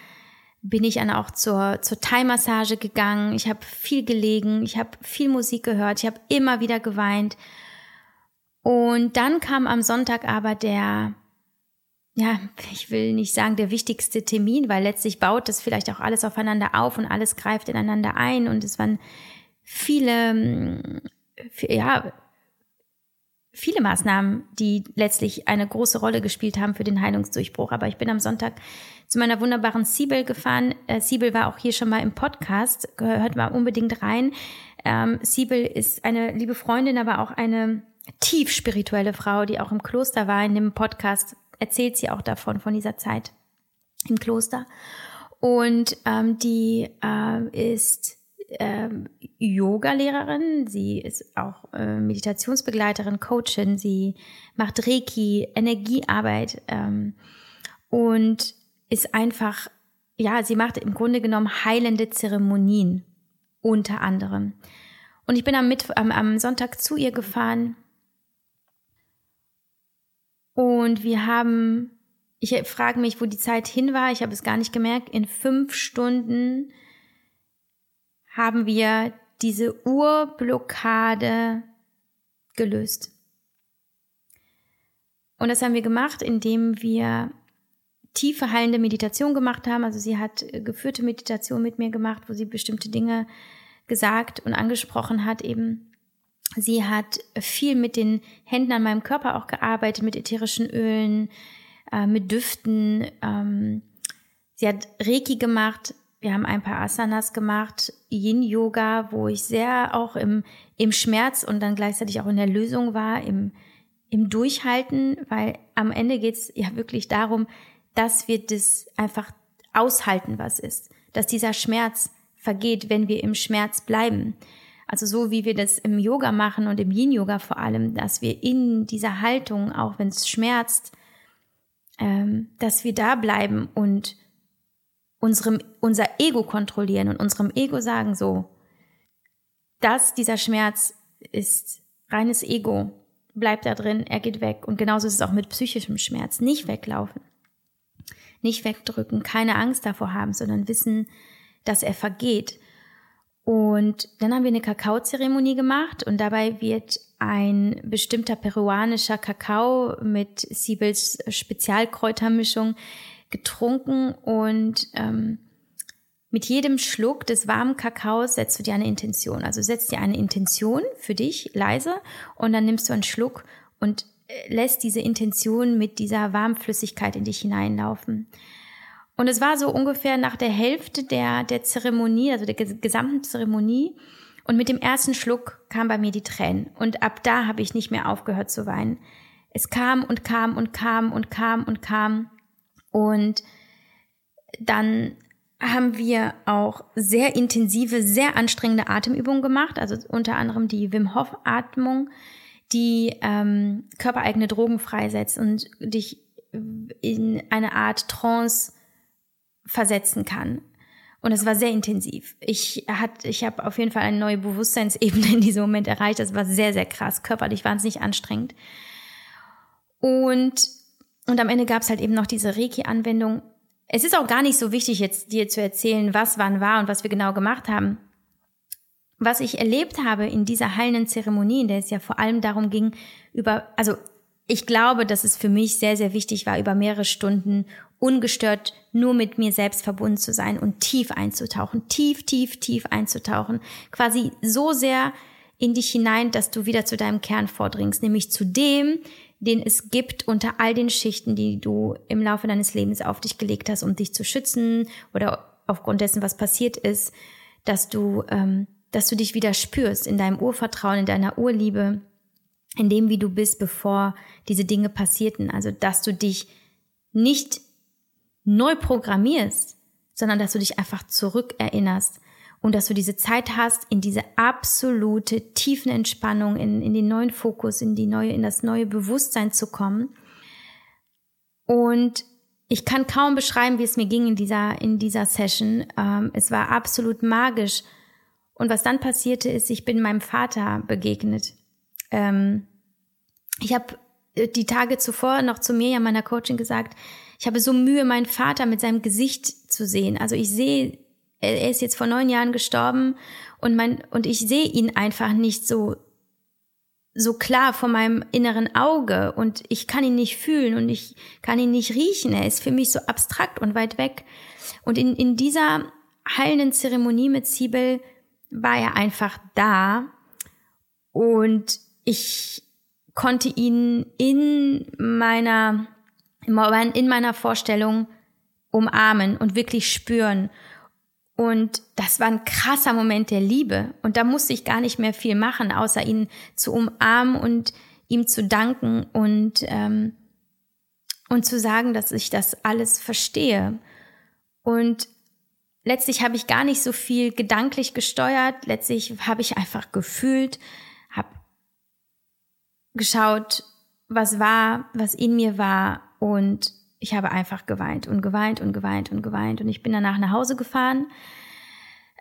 S1: bin ich dann auch zur, zur Thai-Massage gegangen. Ich habe viel gelegen, ich habe viel Musik gehört, ich habe immer wieder geweint. Und dann kam am Sonntag aber der, ja, ich will nicht sagen der wichtigste Termin, weil letztlich baut das vielleicht auch alles aufeinander auf und alles greift ineinander ein und es waren viele, ja, viele Maßnahmen, die letztlich eine große Rolle gespielt haben für den Heilungsdurchbruch. Aber ich bin am Sonntag zu meiner wunderbaren Siebel gefahren. Äh, Siebel war auch hier schon mal im Podcast, hört mal unbedingt rein. Ähm, Siebel ist eine liebe Freundin, aber auch eine tief spirituelle Frau, die auch im Kloster war. In dem Podcast erzählt sie auch davon, von dieser Zeit im Kloster. Und ähm, die äh, ist ähm, Yoga-Lehrerin, sie ist auch äh, Meditationsbegleiterin, Coachin, sie macht Reiki, Energiearbeit ähm, und ist einfach, ja, sie macht im Grunde genommen heilende Zeremonien unter anderem. Und ich bin am, Mittwoch, am, am Sonntag zu ihr gefahren. Und wir haben, ich frage mich, wo die Zeit hin war, ich habe es gar nicht gemerkt, in fünf Stunden haben wir diese Urblockade gelöst. Und das haben wir gemacht, indem wir tiefe heilende Meditation gemacht haben. Also sie hat geführte Meditation mit mir gemacht, wo sie bestimmte Dinge gesagt und angesprochen hat eben. Sie hat viel mit den Händen an meinem Körper auch gearbeitet, mit ätherischen Ölen, äh, mit Düften. Ähm, sie hat Reiki gemacht, wir haben ein paar Asanas gemacht, Yin-Yoga, wo ich sehr auch im, im Schmerz und dann gleichzeitig auch in der Lösung war, im, im Durchhalten, weil am Ende geht es ja wirklich darum, dass wir das einfach aushalten, was ist. Dass dieser Schmerz vergeht, wenn wir im Schmerz bleiben. Also so wie wir das im Yoga machen und im Yin-Yoga vor allem, dass wir in dieser Haltung, auch wenn es schmerzt, ähm, dass wir da bleiben und unserem, unser Ego kontrollieren und unserem Ego sagen so, dass dieser Schmerz ist reines Ego, bleibt da drin, er geht weg. Und genauso ist es auch mit psychischem Schmerz. Nicht weglaufen, nicht wegdrücken, keine Angst davor haben, sondern wissen, dass er vergeht. Und dann haben wir eine Kakaozeremonie gemacht und dabei wird ein bestimmter peruanischer Kakao mit Siebels Spezialkräutermischung getrunken und ähm, mit jedem Schluck des warmen Kakaos setzt du dir eine Intention. Also setzt dir eine Intention für dich leise und dann nimmst du einen Schluck und äh, lässt diese Intention mit dieser Warmflüssigkeit in dich hineinlaufen. Und es war so ungefähr nach der Hälfte der, der Zeremonie, also der gesamten Zeremonie. Und mit dem ersten Schluck kam bei mir die Tränen. Und ab da habe ich nicht mehr aufgehört zu weinen. Es kam und kam und kam und kam und kam. Und dann haben wir auch sehr intensive, sehr anstrengende Atemübungen gemacht, also unter anderem die Wim Hof Atmung, die ähm, körpereigene Drogen freisetzt und dich in eine Art Trance versetzen kann. Und es war sehr intensiv. Ich hat, ich habe auf jeden Fall eine neue Bewusstseinsebene in diesem Moment erreicht. Das war sehr, sehr krass, körperlich wahnsinnig anstrengend. Und und am Ende gab es halt eben noch diese Reiki-Anwendung. Es ist auch gar nicht so wichtig, jetzt dir zu erzählen, was wann war und was wir genau gemacht haben. Was ich erlebt habe in dieser heilenden Zeremonie, in der es ja vor allem darum ging, über, also ich glaube, dass es für mich sehr, sehr wichtig war, über mehrere Stunden ungestört nur mit mir selbst verbunden zu sein und tief einzutauchen, tief, tief, tief einzutauchen, quasi so sehr in dich hinein, dass du wieder zu deinem Kern vordringst, nämlich zu dem, den es gibt unter all den Schichten, die du im Laufe deines Lebens auf dich gelegt hast, um dich zu schützen oder aufgrund dessen, was passiert ist, dass du, ähm, dass du dich wieder spürst in deinem Urvertrauen, in deiner Urliebe, in dem, wie du bist, bevor diese Dinge passierten. Also, dass du dich nicht neu programmierst, sondern dass du dich einfach zurückerinnerst und dass du diese Zeit hast, in diese absolute tiefen Entspannung, in, in den neuen Fokus, in die neue, in das neue Bewusstsein zu kommen. Und ich kann kaum beschreiben, wie es mir ging in dieser, in dieser Session. Ähm, es war absolut magisch. Und was dann passierte, ist, ich bin meinem Vater begegnet. Ähm, ich habe äh, die Tage zuvor noch zu mir, ja meiner Coaching gesagt, ich habe so Mühe, meinen Vater mit seinem Gesicht zu sehen. Also ich sehe, er ist jetzt vor neun Jahren gestorben und mein, und ich sehe ihn einfach nicht so, so klar vor meinem inneren Auge und ich kann ihn nicht fühlen und ich kann ihn nicht riechen. Er ist für mich so abstrakt und weit weg. Und in, in dieser heilenden Zeremonie mit Sibyl war er einfach da und ich konnte ihn in meiner, in meiner Vorstellung umarmen und wirklich spüren. Und das war ein krasser Moment der Liebe. Und da musste ich gar nicht mehr viel machen, außer ihn zu umarmen und ihm zu danken und, ähm, und zu sagen, dass ich das alles verstehe. Und letztlich habe ich gar nicht so viel gedanklich gesteuert. Letztlich habe ich einfach gefühlt, habe geschaut, was war, was in mir war und ich habe einfach geweint und geweint und geweint und geweint. Und ich bin danach nach Hause gefahren.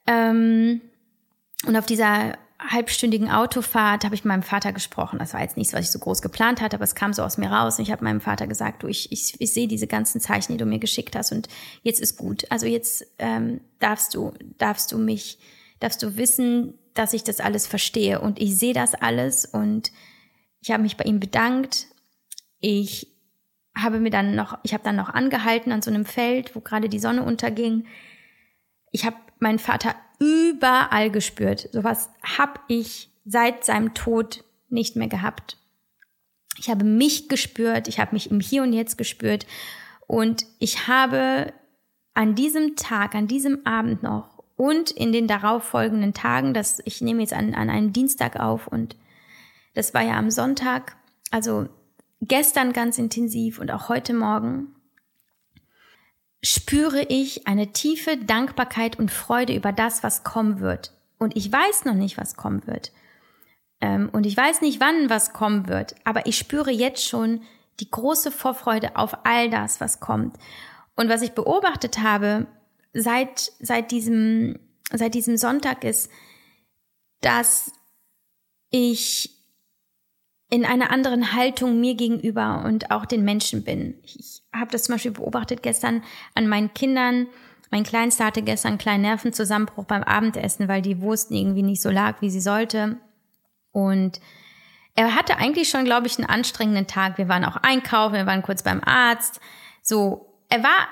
S1: Ähm, und auf dieser halbstündigen Autofahrt habe ich meinem Vater gesprochen. Das war jetzt nichts, was ich so groß geplant hatte, aber es kam so aus mir raus. Und ich habe meinem Vater gesagt, du, ich, ich, ich sehe diese ganzen Zeichen, die du mir geschickt hast und jetzt ist gut. Also jetzt ähm, darfst du, darfst du mich, darfst du wissen, dass ich das alles verstehe und ich sehe das alles und ich habe mich bei ihm bedankt. Ich habe mir dann noch, ich habe dann noch angehalten an so einem Feld, wo gerade die Sonne unterging. Ich habe meinen Vater überall gespürt. Sowas habe ich seit seinem Tod nicht mehr gehabt. Ich habe mich gespürt, ich habe mich im Hier und Jetzt gespürt und ich habe an diesem Tag, an diesem Abend noch und in den darauffolgenden Tagen, das ich nehme jetzt an, an einem Dienstag auf und das war ja am Sonntag, also gestern ganz intensiv und auch heute Morgen, spüre ich eine tiefe Dankbarkeit und Freude über das, was kommen wird. Und ich weiß noch nicht, was kommen wird. Ähm, und ich weiß nicht, wann was kommen wird. Aber ich spüre jetzt schon die große Vorfreude auf all das, was kommt. Und was ich beobachtet habe seit, seit diesem, seit diesem Sonntag ist, dass ich in einer anderen Haltung mir gegenüber und auch den Menschen bin. Ich habe das zum Beispiel beobachtet gestern an meinen Kindern. Mein Kleinster hatte gestern einen kleinen Nervenzusammenbruch beim Abendessen, weil die Wurst irgendwie nicht so lag, wie sie sollte. Und er hatte eigentlich schon, glaube ich, einen anstrengenden Tag. Wir waren auch einkaufen, wir waren kurz beim Arzt. So, er war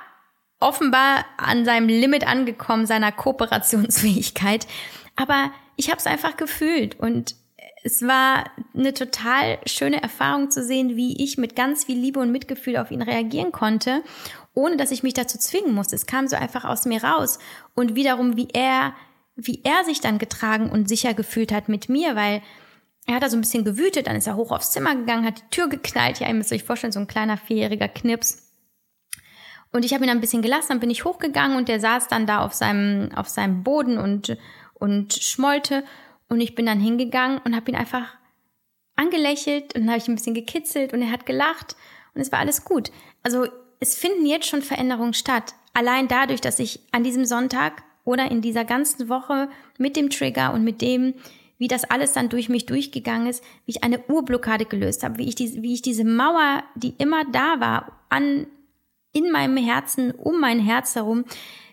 S1: offenbar an seinem Limit angekommen, seiner Kooperationsfähigkeit. Aber ich habe es einfach gefühlt und es war eine total schöne Erfahrung zu sehen, wie ich mit ganz viel Liebe und Mitgefühl auf ihn reagieren konnte, ohne dass ich mich dazu zwingen musste. Es kam so einfach aus mir raus. Und wiederum, wie er, wie er sich dann getragen und sicher gefühlt hat mit mir, weil er hat da so ein bisschen gewütet, dann ist er hoch aufs Zimmer gegangen, hat die Tür geknallt. Ja, ihr müsst euch vorstellen, so ein kleiner vierjähriger Knips. Und ich habe ihn dann ein bisschen gelassen, dann bin ich hochgegangen und der saß dann da auf seinem, auf seinem Boden und, und schmollte. Und ich bin dann hingegangen und habe ihn einfach angelächelt und dann habe ich ein bisschen gekitzelt und er hat gelacht und es war alles gut. Also es finden jetzt schon Veränderungen statt. Allein dadurch, dass ich an diesem Sonntag oder in dieser ganzen Woche mit dem Trigger und mit dem, wie das alles dann durch mich durchgegangen ist, wie ich eine Urblockade gelöst habe, wie ich, die, wie ich diese Mauer, die immer da war, an, in meinem Herzen, um mein Herz herum,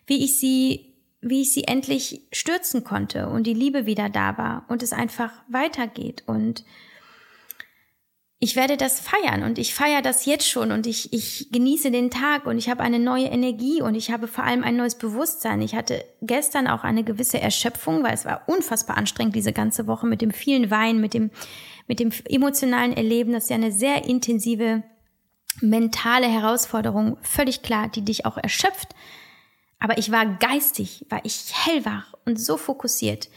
S1: wie ich sie wie ich sie endlich stürzen konnte und die Liebe wieder da war und es einfach weitergeht. Und ich werde das feiern und ich feiere das jetzt schon und ich, ich genieße den Tag und ich habe eine neue Energie und ich habe vor allem ein neues Bewusstsein. Ich hatte gestern auch eine gewisse Erschöpfung, weil es war unfassbar anstrengend diese ganze Woche mit dem vielen Wein, mit dem, mit dem emotionalen Erleben. Das ist ja eine sehr intensive mentale Herausforderung, völlig klar, die dich auch erschöpft. Aber ich war geistig, war ich hellwach und so fokussiert.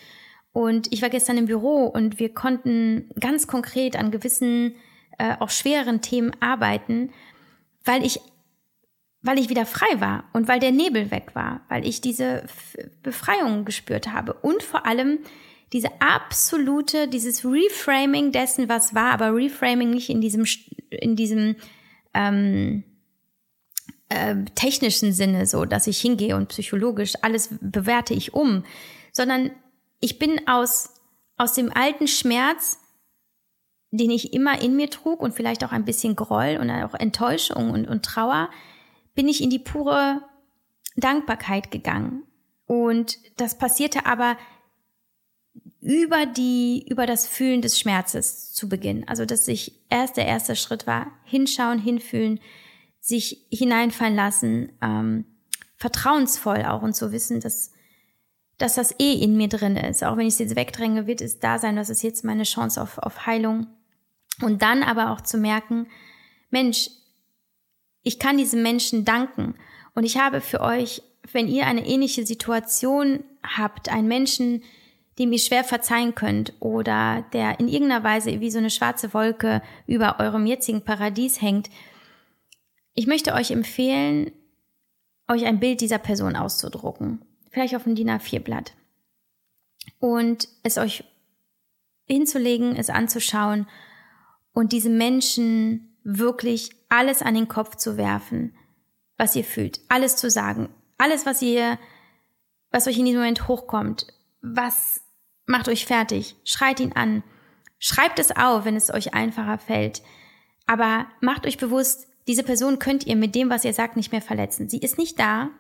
S1: Und ich war gestern im Büro und wir konnten ganz konkret an gewissen, äh, auch schwereren Themen arbeiten, weil ich, weil ich wieder frei war und weil der Nebel weg war, weil ich diese Befreiung gespürt habe und vor allem diese absolute, dieses Reframing dessen, was war, aber Reframing nicht in diesem, in diesem ähm, äh, technischen Sinne, so dass ich hingehe und psychologisch alles bewerte ich um, sondern ich bin aus, aus dem alten Schmerz, den ich immer in mir trug und vielleicht auch ein bisschen Groll und auch Enttäuschung und, und Trauer, bin ich in die pure Dankbarkeit gegangen. Und das passierte aber über die, über das Fühlen des Schmerzes zu Beginn. Also, dass ich erst der erste Schritt war, hinschauen, hinfühlen, sich hineinfallen lassen, ähm, vertrauensvoll auch und zu wissen, dass, dass das eh in mir drin ist. Auch wenn ich es jetzt wegdränge, wird es da sein, das ist jetzt meine Chance auf, auf Heilung. Und dann aber auch zu merken, Mensch, ich kann diesem Menschen danken. Und ich habe für euch, wenn ihr eine ähnliche Situation habt, einen Menschen, dem ihr schwer verzeihen könnt oder der in irgendeiner Weise wie so eine schwarze Wolke über eurem jetzigen Paradies hängt, ich möchte euch empfehlen, euch ein Bild dieser Person auszudrucken. Vielleicht auf ein DIN A4-Blatt. Und es euch hinzulegen, es anzuschauen und diesem Menschen wirklich alles an den Kopf zu werfen, was ihr fühlt, alles zu sagen, alles, was ihr, was euch in diesem Moment hochkommt, was macht euch fertig, schreit ihn an, schreibt es auf, wenn es euch einfacher fällt, aber macht euch bewusst, diese Person könnt ihr mit dem, was ihr sagt, nicht mehr verletzen. Sie ist nicht da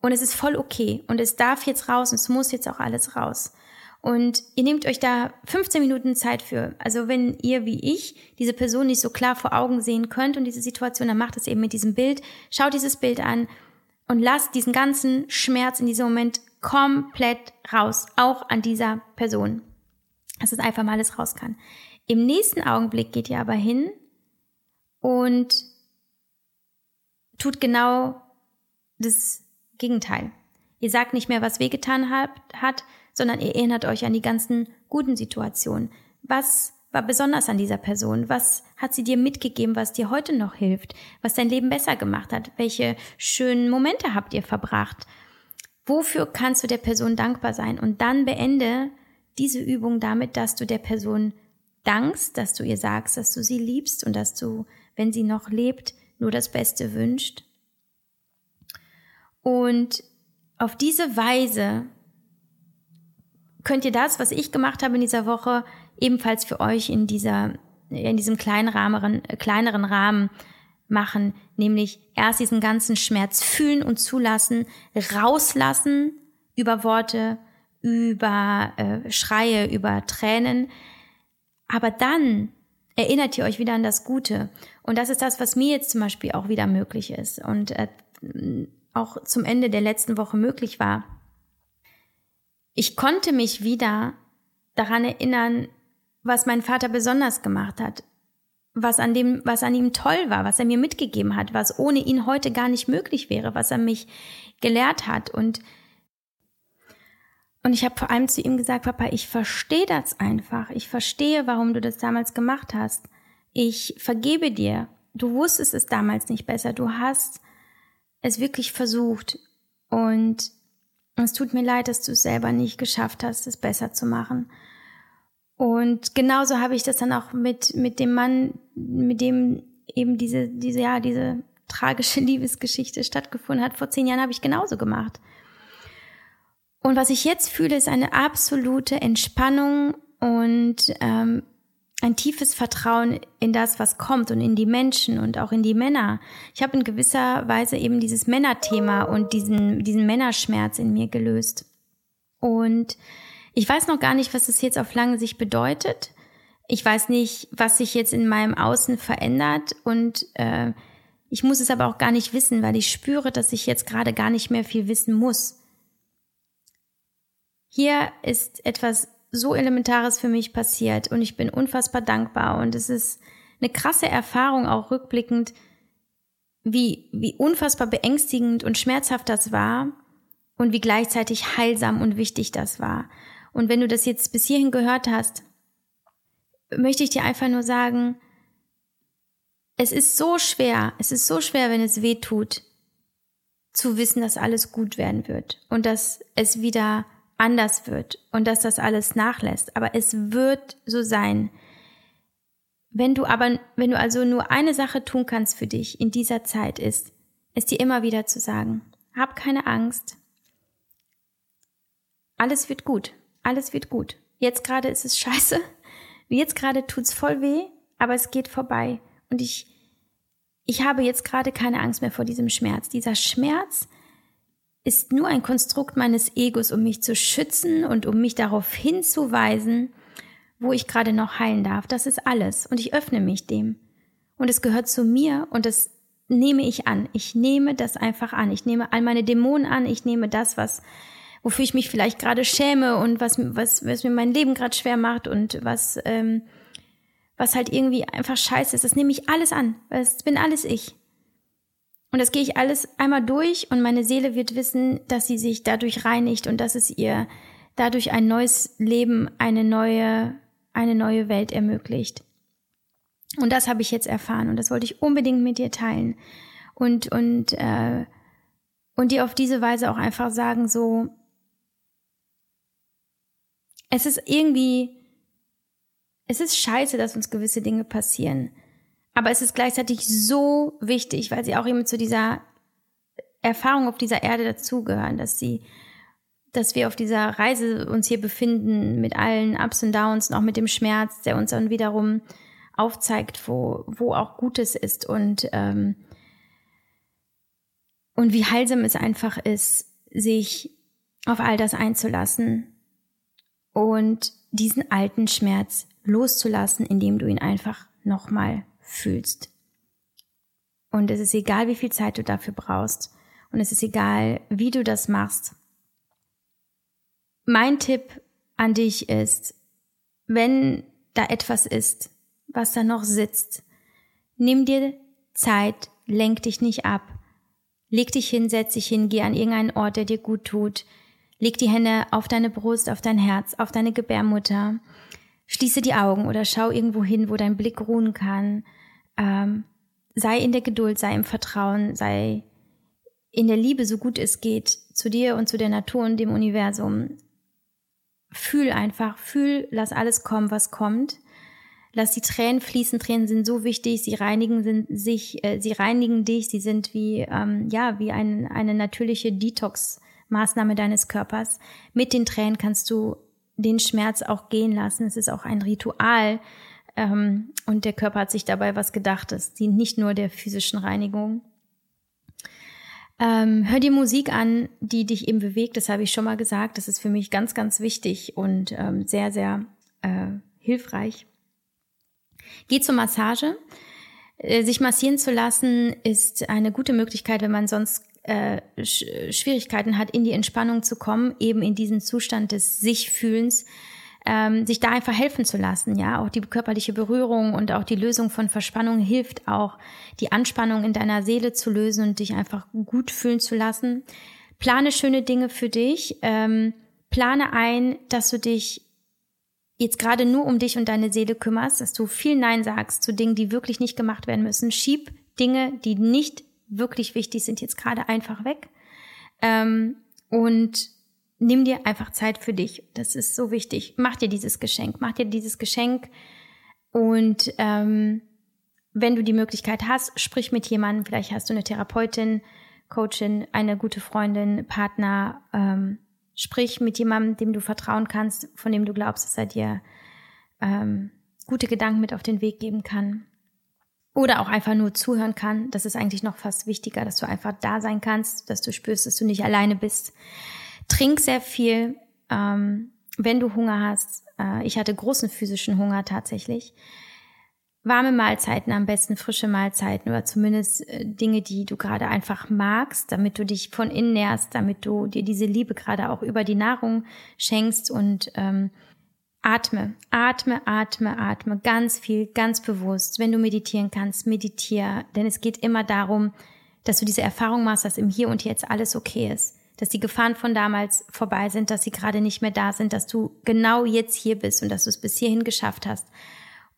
S1: und es ist voll okay und es darf jetzt raus und es muss jetzt auch alles raus. Und ihr nehmt euch da 15 Minuten Zeit für. Also wenn ihr wie ich diese Person nicht so klar vor Augen sehen könnt und diese Situation, dann macht es eben mit diesem Bild. Schaut dieses Bild an und lasst diesen ganzen Schmerz in diesem Moment komplett raus, auch an dieser Person. Dass es einfach mal alles raus kann. Im nächsten Augenblick geht ihr aber hin und tut genau das Gegenteil. Ihr sagt nicht mehr, was wehgetan hat, sondern ihr erinnert euch an die ganzen guten Situationen. Was war besonders an dieser Person? Was hat sie dir mitgegeben, was dir heute noch hilft? Was dein Leben besser gemacht hat? Welche schönen Momente habt ihr verbracht? Wofür kannst du der Person dankbar sein? Und dann beende diese Übung damit, dass du der Person dankst, dass du ihr sagst, dass du sie liebst und dass du wenn sie noch lebt, nur das Beste wünscht. Und auf diese Weise könnt ihr das, was ich gemacht habe in dieser Woche, ebenfalls für euch in dieser, in diesem kleinen Rahmen, kleineren Rahmen machen, nämlich erst diesen ganzen Schmerz fühlen und zulassen, rauslassen über Worte, über äh, Schreie, über Tränen, aber dann erinnert ihr euch wieder an das Gute. Und das ist das, was mir jetzt zum Beispiel auch wieder möglich ist und äh, auch zum Ende der letzten Woche möglich war. Ich konnte mich wieder daran erinnern, was mein Vater besonders gemacht hat, was an dem, was an ihm toll war, was er mir mitgegeben hat, was ohne ihn heute gar nicht möglich wäre, was er mich gelehrt hat und und ich habe vor allem zu ihm gesagt, Papa, ich verstehe das einfach. Ich verstehe, warum du das damals gemacht hast. Ich vergebe dir. Du wusstest es damals nicht besser. Du hast es wirklich versucht. Und es tut mir leid, dass du es selber nicht geschafft hast, es besser zu machen. Und genauso habe ich das dann auch mit, mit dem Mann, mit dem eben diese, diese, ja, diese tragische Liebesgeschichte stattgefunden hat. Vor zehn Jahren habe ich genauso gemacht. Und was ich jetzt fühle, ist eine absolute Entspannung und ähm, ein tiefes Vertrauen in das, was kommt und in die Menschen und auch in die Männer. Ich habe in gewisser Weise eben dieses Männerthema und diesen, diesen Männerschmerz in mir gelöst. Und ich weiß noch gar nicht, was das jetzt auf lange Sicht bedeutet. Ich weiß nicht, was sich jetzt in meinem Außen verändert und äh, ich muss es aber auch gar nicht wissen, weil ich spüre, dass ich jetzt gerade gar nicht mehr viel wissen muss. Hier ist etwas so Elementares für mich passiert und ich bin unfassbar dankbar und es ist eine krasse Erfahrung auch rückblickend, wie, wie unfassbar beängstigend und schmerzhaft das war und wie gleichzeitig heilsam und wichtig das war. Und wenn du das jetzt bis hierhin gehört hast, möchte ich dir einfach nur sagen, es ist so schwer, es ist so schwer, wenn es weh tut, zu wissen, dass alles gut werden wird und dass es wieder anders wird und dass das alles nachlässt. Aber es wird so sein. Wenn du aber, wenn du also nur eine Sache tun kannst für dich in dieser Zeit ist, es dir immer wieder zu sagen, hab keine Angst. Alles wird gut. Alles wird gut. Jetzt gerade ist es scheiße. Jetzt gerade tut's voll weh, aber es geht vorbei. Und ich, ich habe jetzt gerade keine Angst mehr vor diesem Schmerz. Dieser Schmerz ist nur ein Konstrukt meines Egos, um mich zu schützen und um mich darauf hinzuweisen, wo ich gerade noch heilen darf. Das ist alles. Und ich öffne mich dem. Und es gehört zu mir und das nehme ich an. Ich nehme das einfach an. Ich nehme all meine Dämonen an. Ich nehme das, was, wofür ich mich vielleicht gerade schäme und was, was, was mir mein Leben gerade schwer macht und was, ähm, was halt irgendwie einfach scheiße ist, das nehme ich alles an. Das bin alles ich. Und das gehe ich alles einmal durch und meine Seele wird wissen, dass sie sich dadurch reinigt und dass es ihr dadurch ein neues Leben, eine neue, eine neue Welt ermöglicht. Und das habe ich jetzt erfahren und das wollte ich unbedingt mit dir teilen. Und, und, äh, und dir auf diese Weise auch einfach sagen, so, es ist irgendwie, es ist scheiße, dass uns gewisse Dinge passieren. Aber es ist gleichzeitig so wichtig, weil sie auch eben zu dieser Erfahrung auf dieser Erde dazugehören, dass sie, dass wir auf dieser Reise uns hier befinden mit allen Ups und Downs und auch mit dem Schmerz, der uns dann wiederum aufzeigt, wo, wo auch Gutes ist und, ähm, und wie heilsam es einfach ist, sich auf all das einzulassen und diesen alten Schmerz loszulassen, indem du ihn einfach nochmal fühlst. Und es ist egal, wie viel Zeit du dafür brauchst. Und es ist egal, wie du das machst. Mein Tipp an dich ist, wenn da etwas ist, was da noch sitzt, nimm dir Zeit, lenk dich nicht ab. Leg dich hin, setz dich hin, geh an irgendeinen Ort, der dir gut tut. Leg die Hände auf deine Brust, auf dein Herz, auf deine Gebärmutter. Schließe die Augen oder schau irgendwo hin, wo dein Blick ruhen kann. Ähm, sei in der Geduld, sei im Vertrauen, sei in der Liebe, so gut es geht, zu dir und zu der Natur und dem Universum. Fühl einfach, fühl, lass alles kommen, was kommt. Lass die Tränen fließen. Tränen sind so wichtig. Sie reinigen sind sich, äh, sie reinigen dich. Sie sind wie ähm, ja wie ein, eine natürliche Detox Maßnahme deines Körpers. Mit den Tränen kannst du den Schmerz auch gehen lassen. Es ist auch ein Ritual. Ähm, und der Körper hat sich dabei was gedacht. Es dient nicht nur der physischen Reinigung. Ähm, hör die Musik an, die dich eben bewegt. Das habe ich schon mal gesagt. Das ist für mich ganz, ganz wichtig und ähm, sehr, sehr äh, hilfreich. Geh zur Massage. Äh, sich massieren zu lassen ist eine gute Möglichkeit, wenn man sonst äh, Schwierigkeiten hat, in die Entspannung zu kommen, eben in diesen Zustand des Sich-Fühlens, ähm, sich da einfach helfen zu lassen. Ja, auch die körperliche Berührung und auch die Lösung von Verspannung hilft auch, die Anspannung in deiner Seele zu lösen und dich einfach gut fühlen zu lassen. Plane schöne Dinge für dich. Ähm, plane ein, dass du dich jetzt gerade nur um dich und deine Seele kümmerst, dass du viel Nein sagst zu Dingen, die wirklich nicht gemacht werden müssen. Schieb Dinge, die nicht wirklich wichtig sind, jetzt gerade einfach weg. Ähm, und nimm dir einfach Zeit für dich. Das ist so wichtig. Mach dir dieses Geschenk. Mach dir dieses Geschenk. Und ähm, wenn du die Möglichkeit hast, sprich mit jemandem. Vielleicht hast du eine Therapeutin, Coachin, eine gute Freundin, Partner. Ähm, sprich mit jemandem, dem du vertrauen kannst, von dem du glaubst, dass er dir ähm, gute Gedanken mit auf den Weg geben kann oder auch einfach nur zuhören kann. Das ist eigentlich noch fast wichtiger, dass du einfach da sein kannst, dass du spürst, dass du nicht alleine bist. Trink sehr viel, ähm, wenn du Hunger hast. Äh, ich hatte großen physischen Hunger tatsächlich. Warme Mahlzeiten, am besten frische Mahlzeiten oder zumindest äh, Dinge, die du gerade einfach magst, damit du dich von innen nährst, damit du dir diese Liebe gerade auch über die Nahrung schenkst und ähm, Atme, atme, atme, atme ganz viel, ganz bewusst. Wenn du meditieren kannst, meditiere, denn es geht immer darum, dass du diese Erfahrung machst, dass im Hier und Jetzt alles okay ist, dass die Gefahren von damals vorbei sind, dass sie gerade nicht mehr da sind, dass du genau jetzt hier bist und dass du es bis hierhin geschafft hast.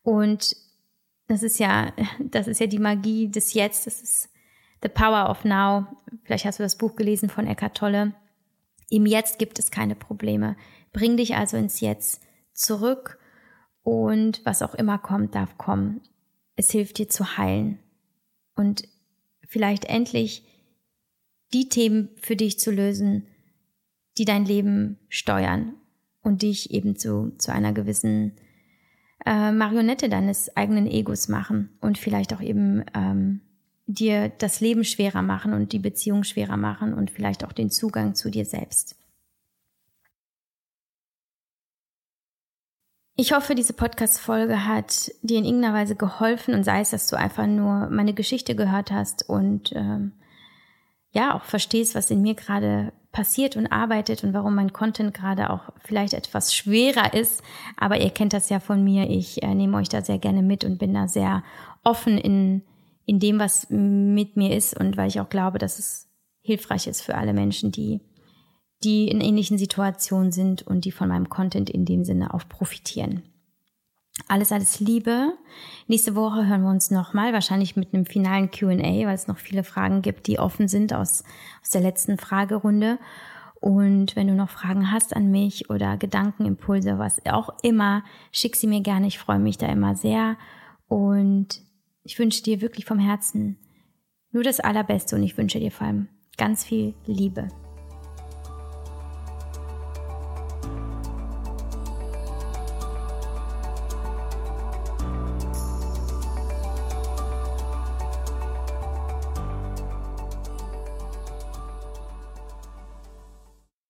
S1: Und das ist ja, das ist ja die Magie des Jetzt, das ist The Power of Now. Vielleicht hast du das Buch gelesen von Eckhart Tolle. Im Jetzt gibt es keine Probleme. Bring dich also ins Jetzt zurück und was auch immer kommt, darf kommen. Es hilft dir zu heilen und vielleicht endlich die Themen für dich zu lösen, die dein Leben steuern und dich eben zu, zu einer gewissen äh, Marionette deines eigenen Egos machen und vielleicht auch eben ähm, dir das Leben schwerer machen und die Beziehung schwerer machen und vielleicht auch den Zugang zu dir selbst. Ich hoffe, diese Podcast-Folge hat dir in irgendeiner Weise geholfen und sei es, dass du einfach nur meine Geschichte gehört hast und ähm, ja auch verstehst, was in mir gerade passiert und arbeitet und warum mein Content gerade auch vielleicht etwas schwerer ist. Aber ihr kennt das ja von mir. Ich äh, nehme euch da sehr gerne mit und bin da sehr offen in, in dem, was mit mir ist und weil ich auch glaube, dass es hilfreich ist für alle Menschen, die die in ähnlichen Situationen sind und die von meinem Content in dem Sinne auch profitieren. Alles, alles Liebe. Nächste Woche hören wir uns nochmal, wahrscheinlich mit einem finalen QA, weil es noch viele Fragen gibt, die offen sind aus, aus der letzten Fragerunde. Und wenn du noch Fragen hast an mich oder Gedankenimpulse, was auch immer, schick sie mir gerne. Ich freue mich da immer sehr. Und ich wünsche dir wirklich vom Herzen nur das Allerbeste und ich wünsche dir vor allem ganz viel Liebe.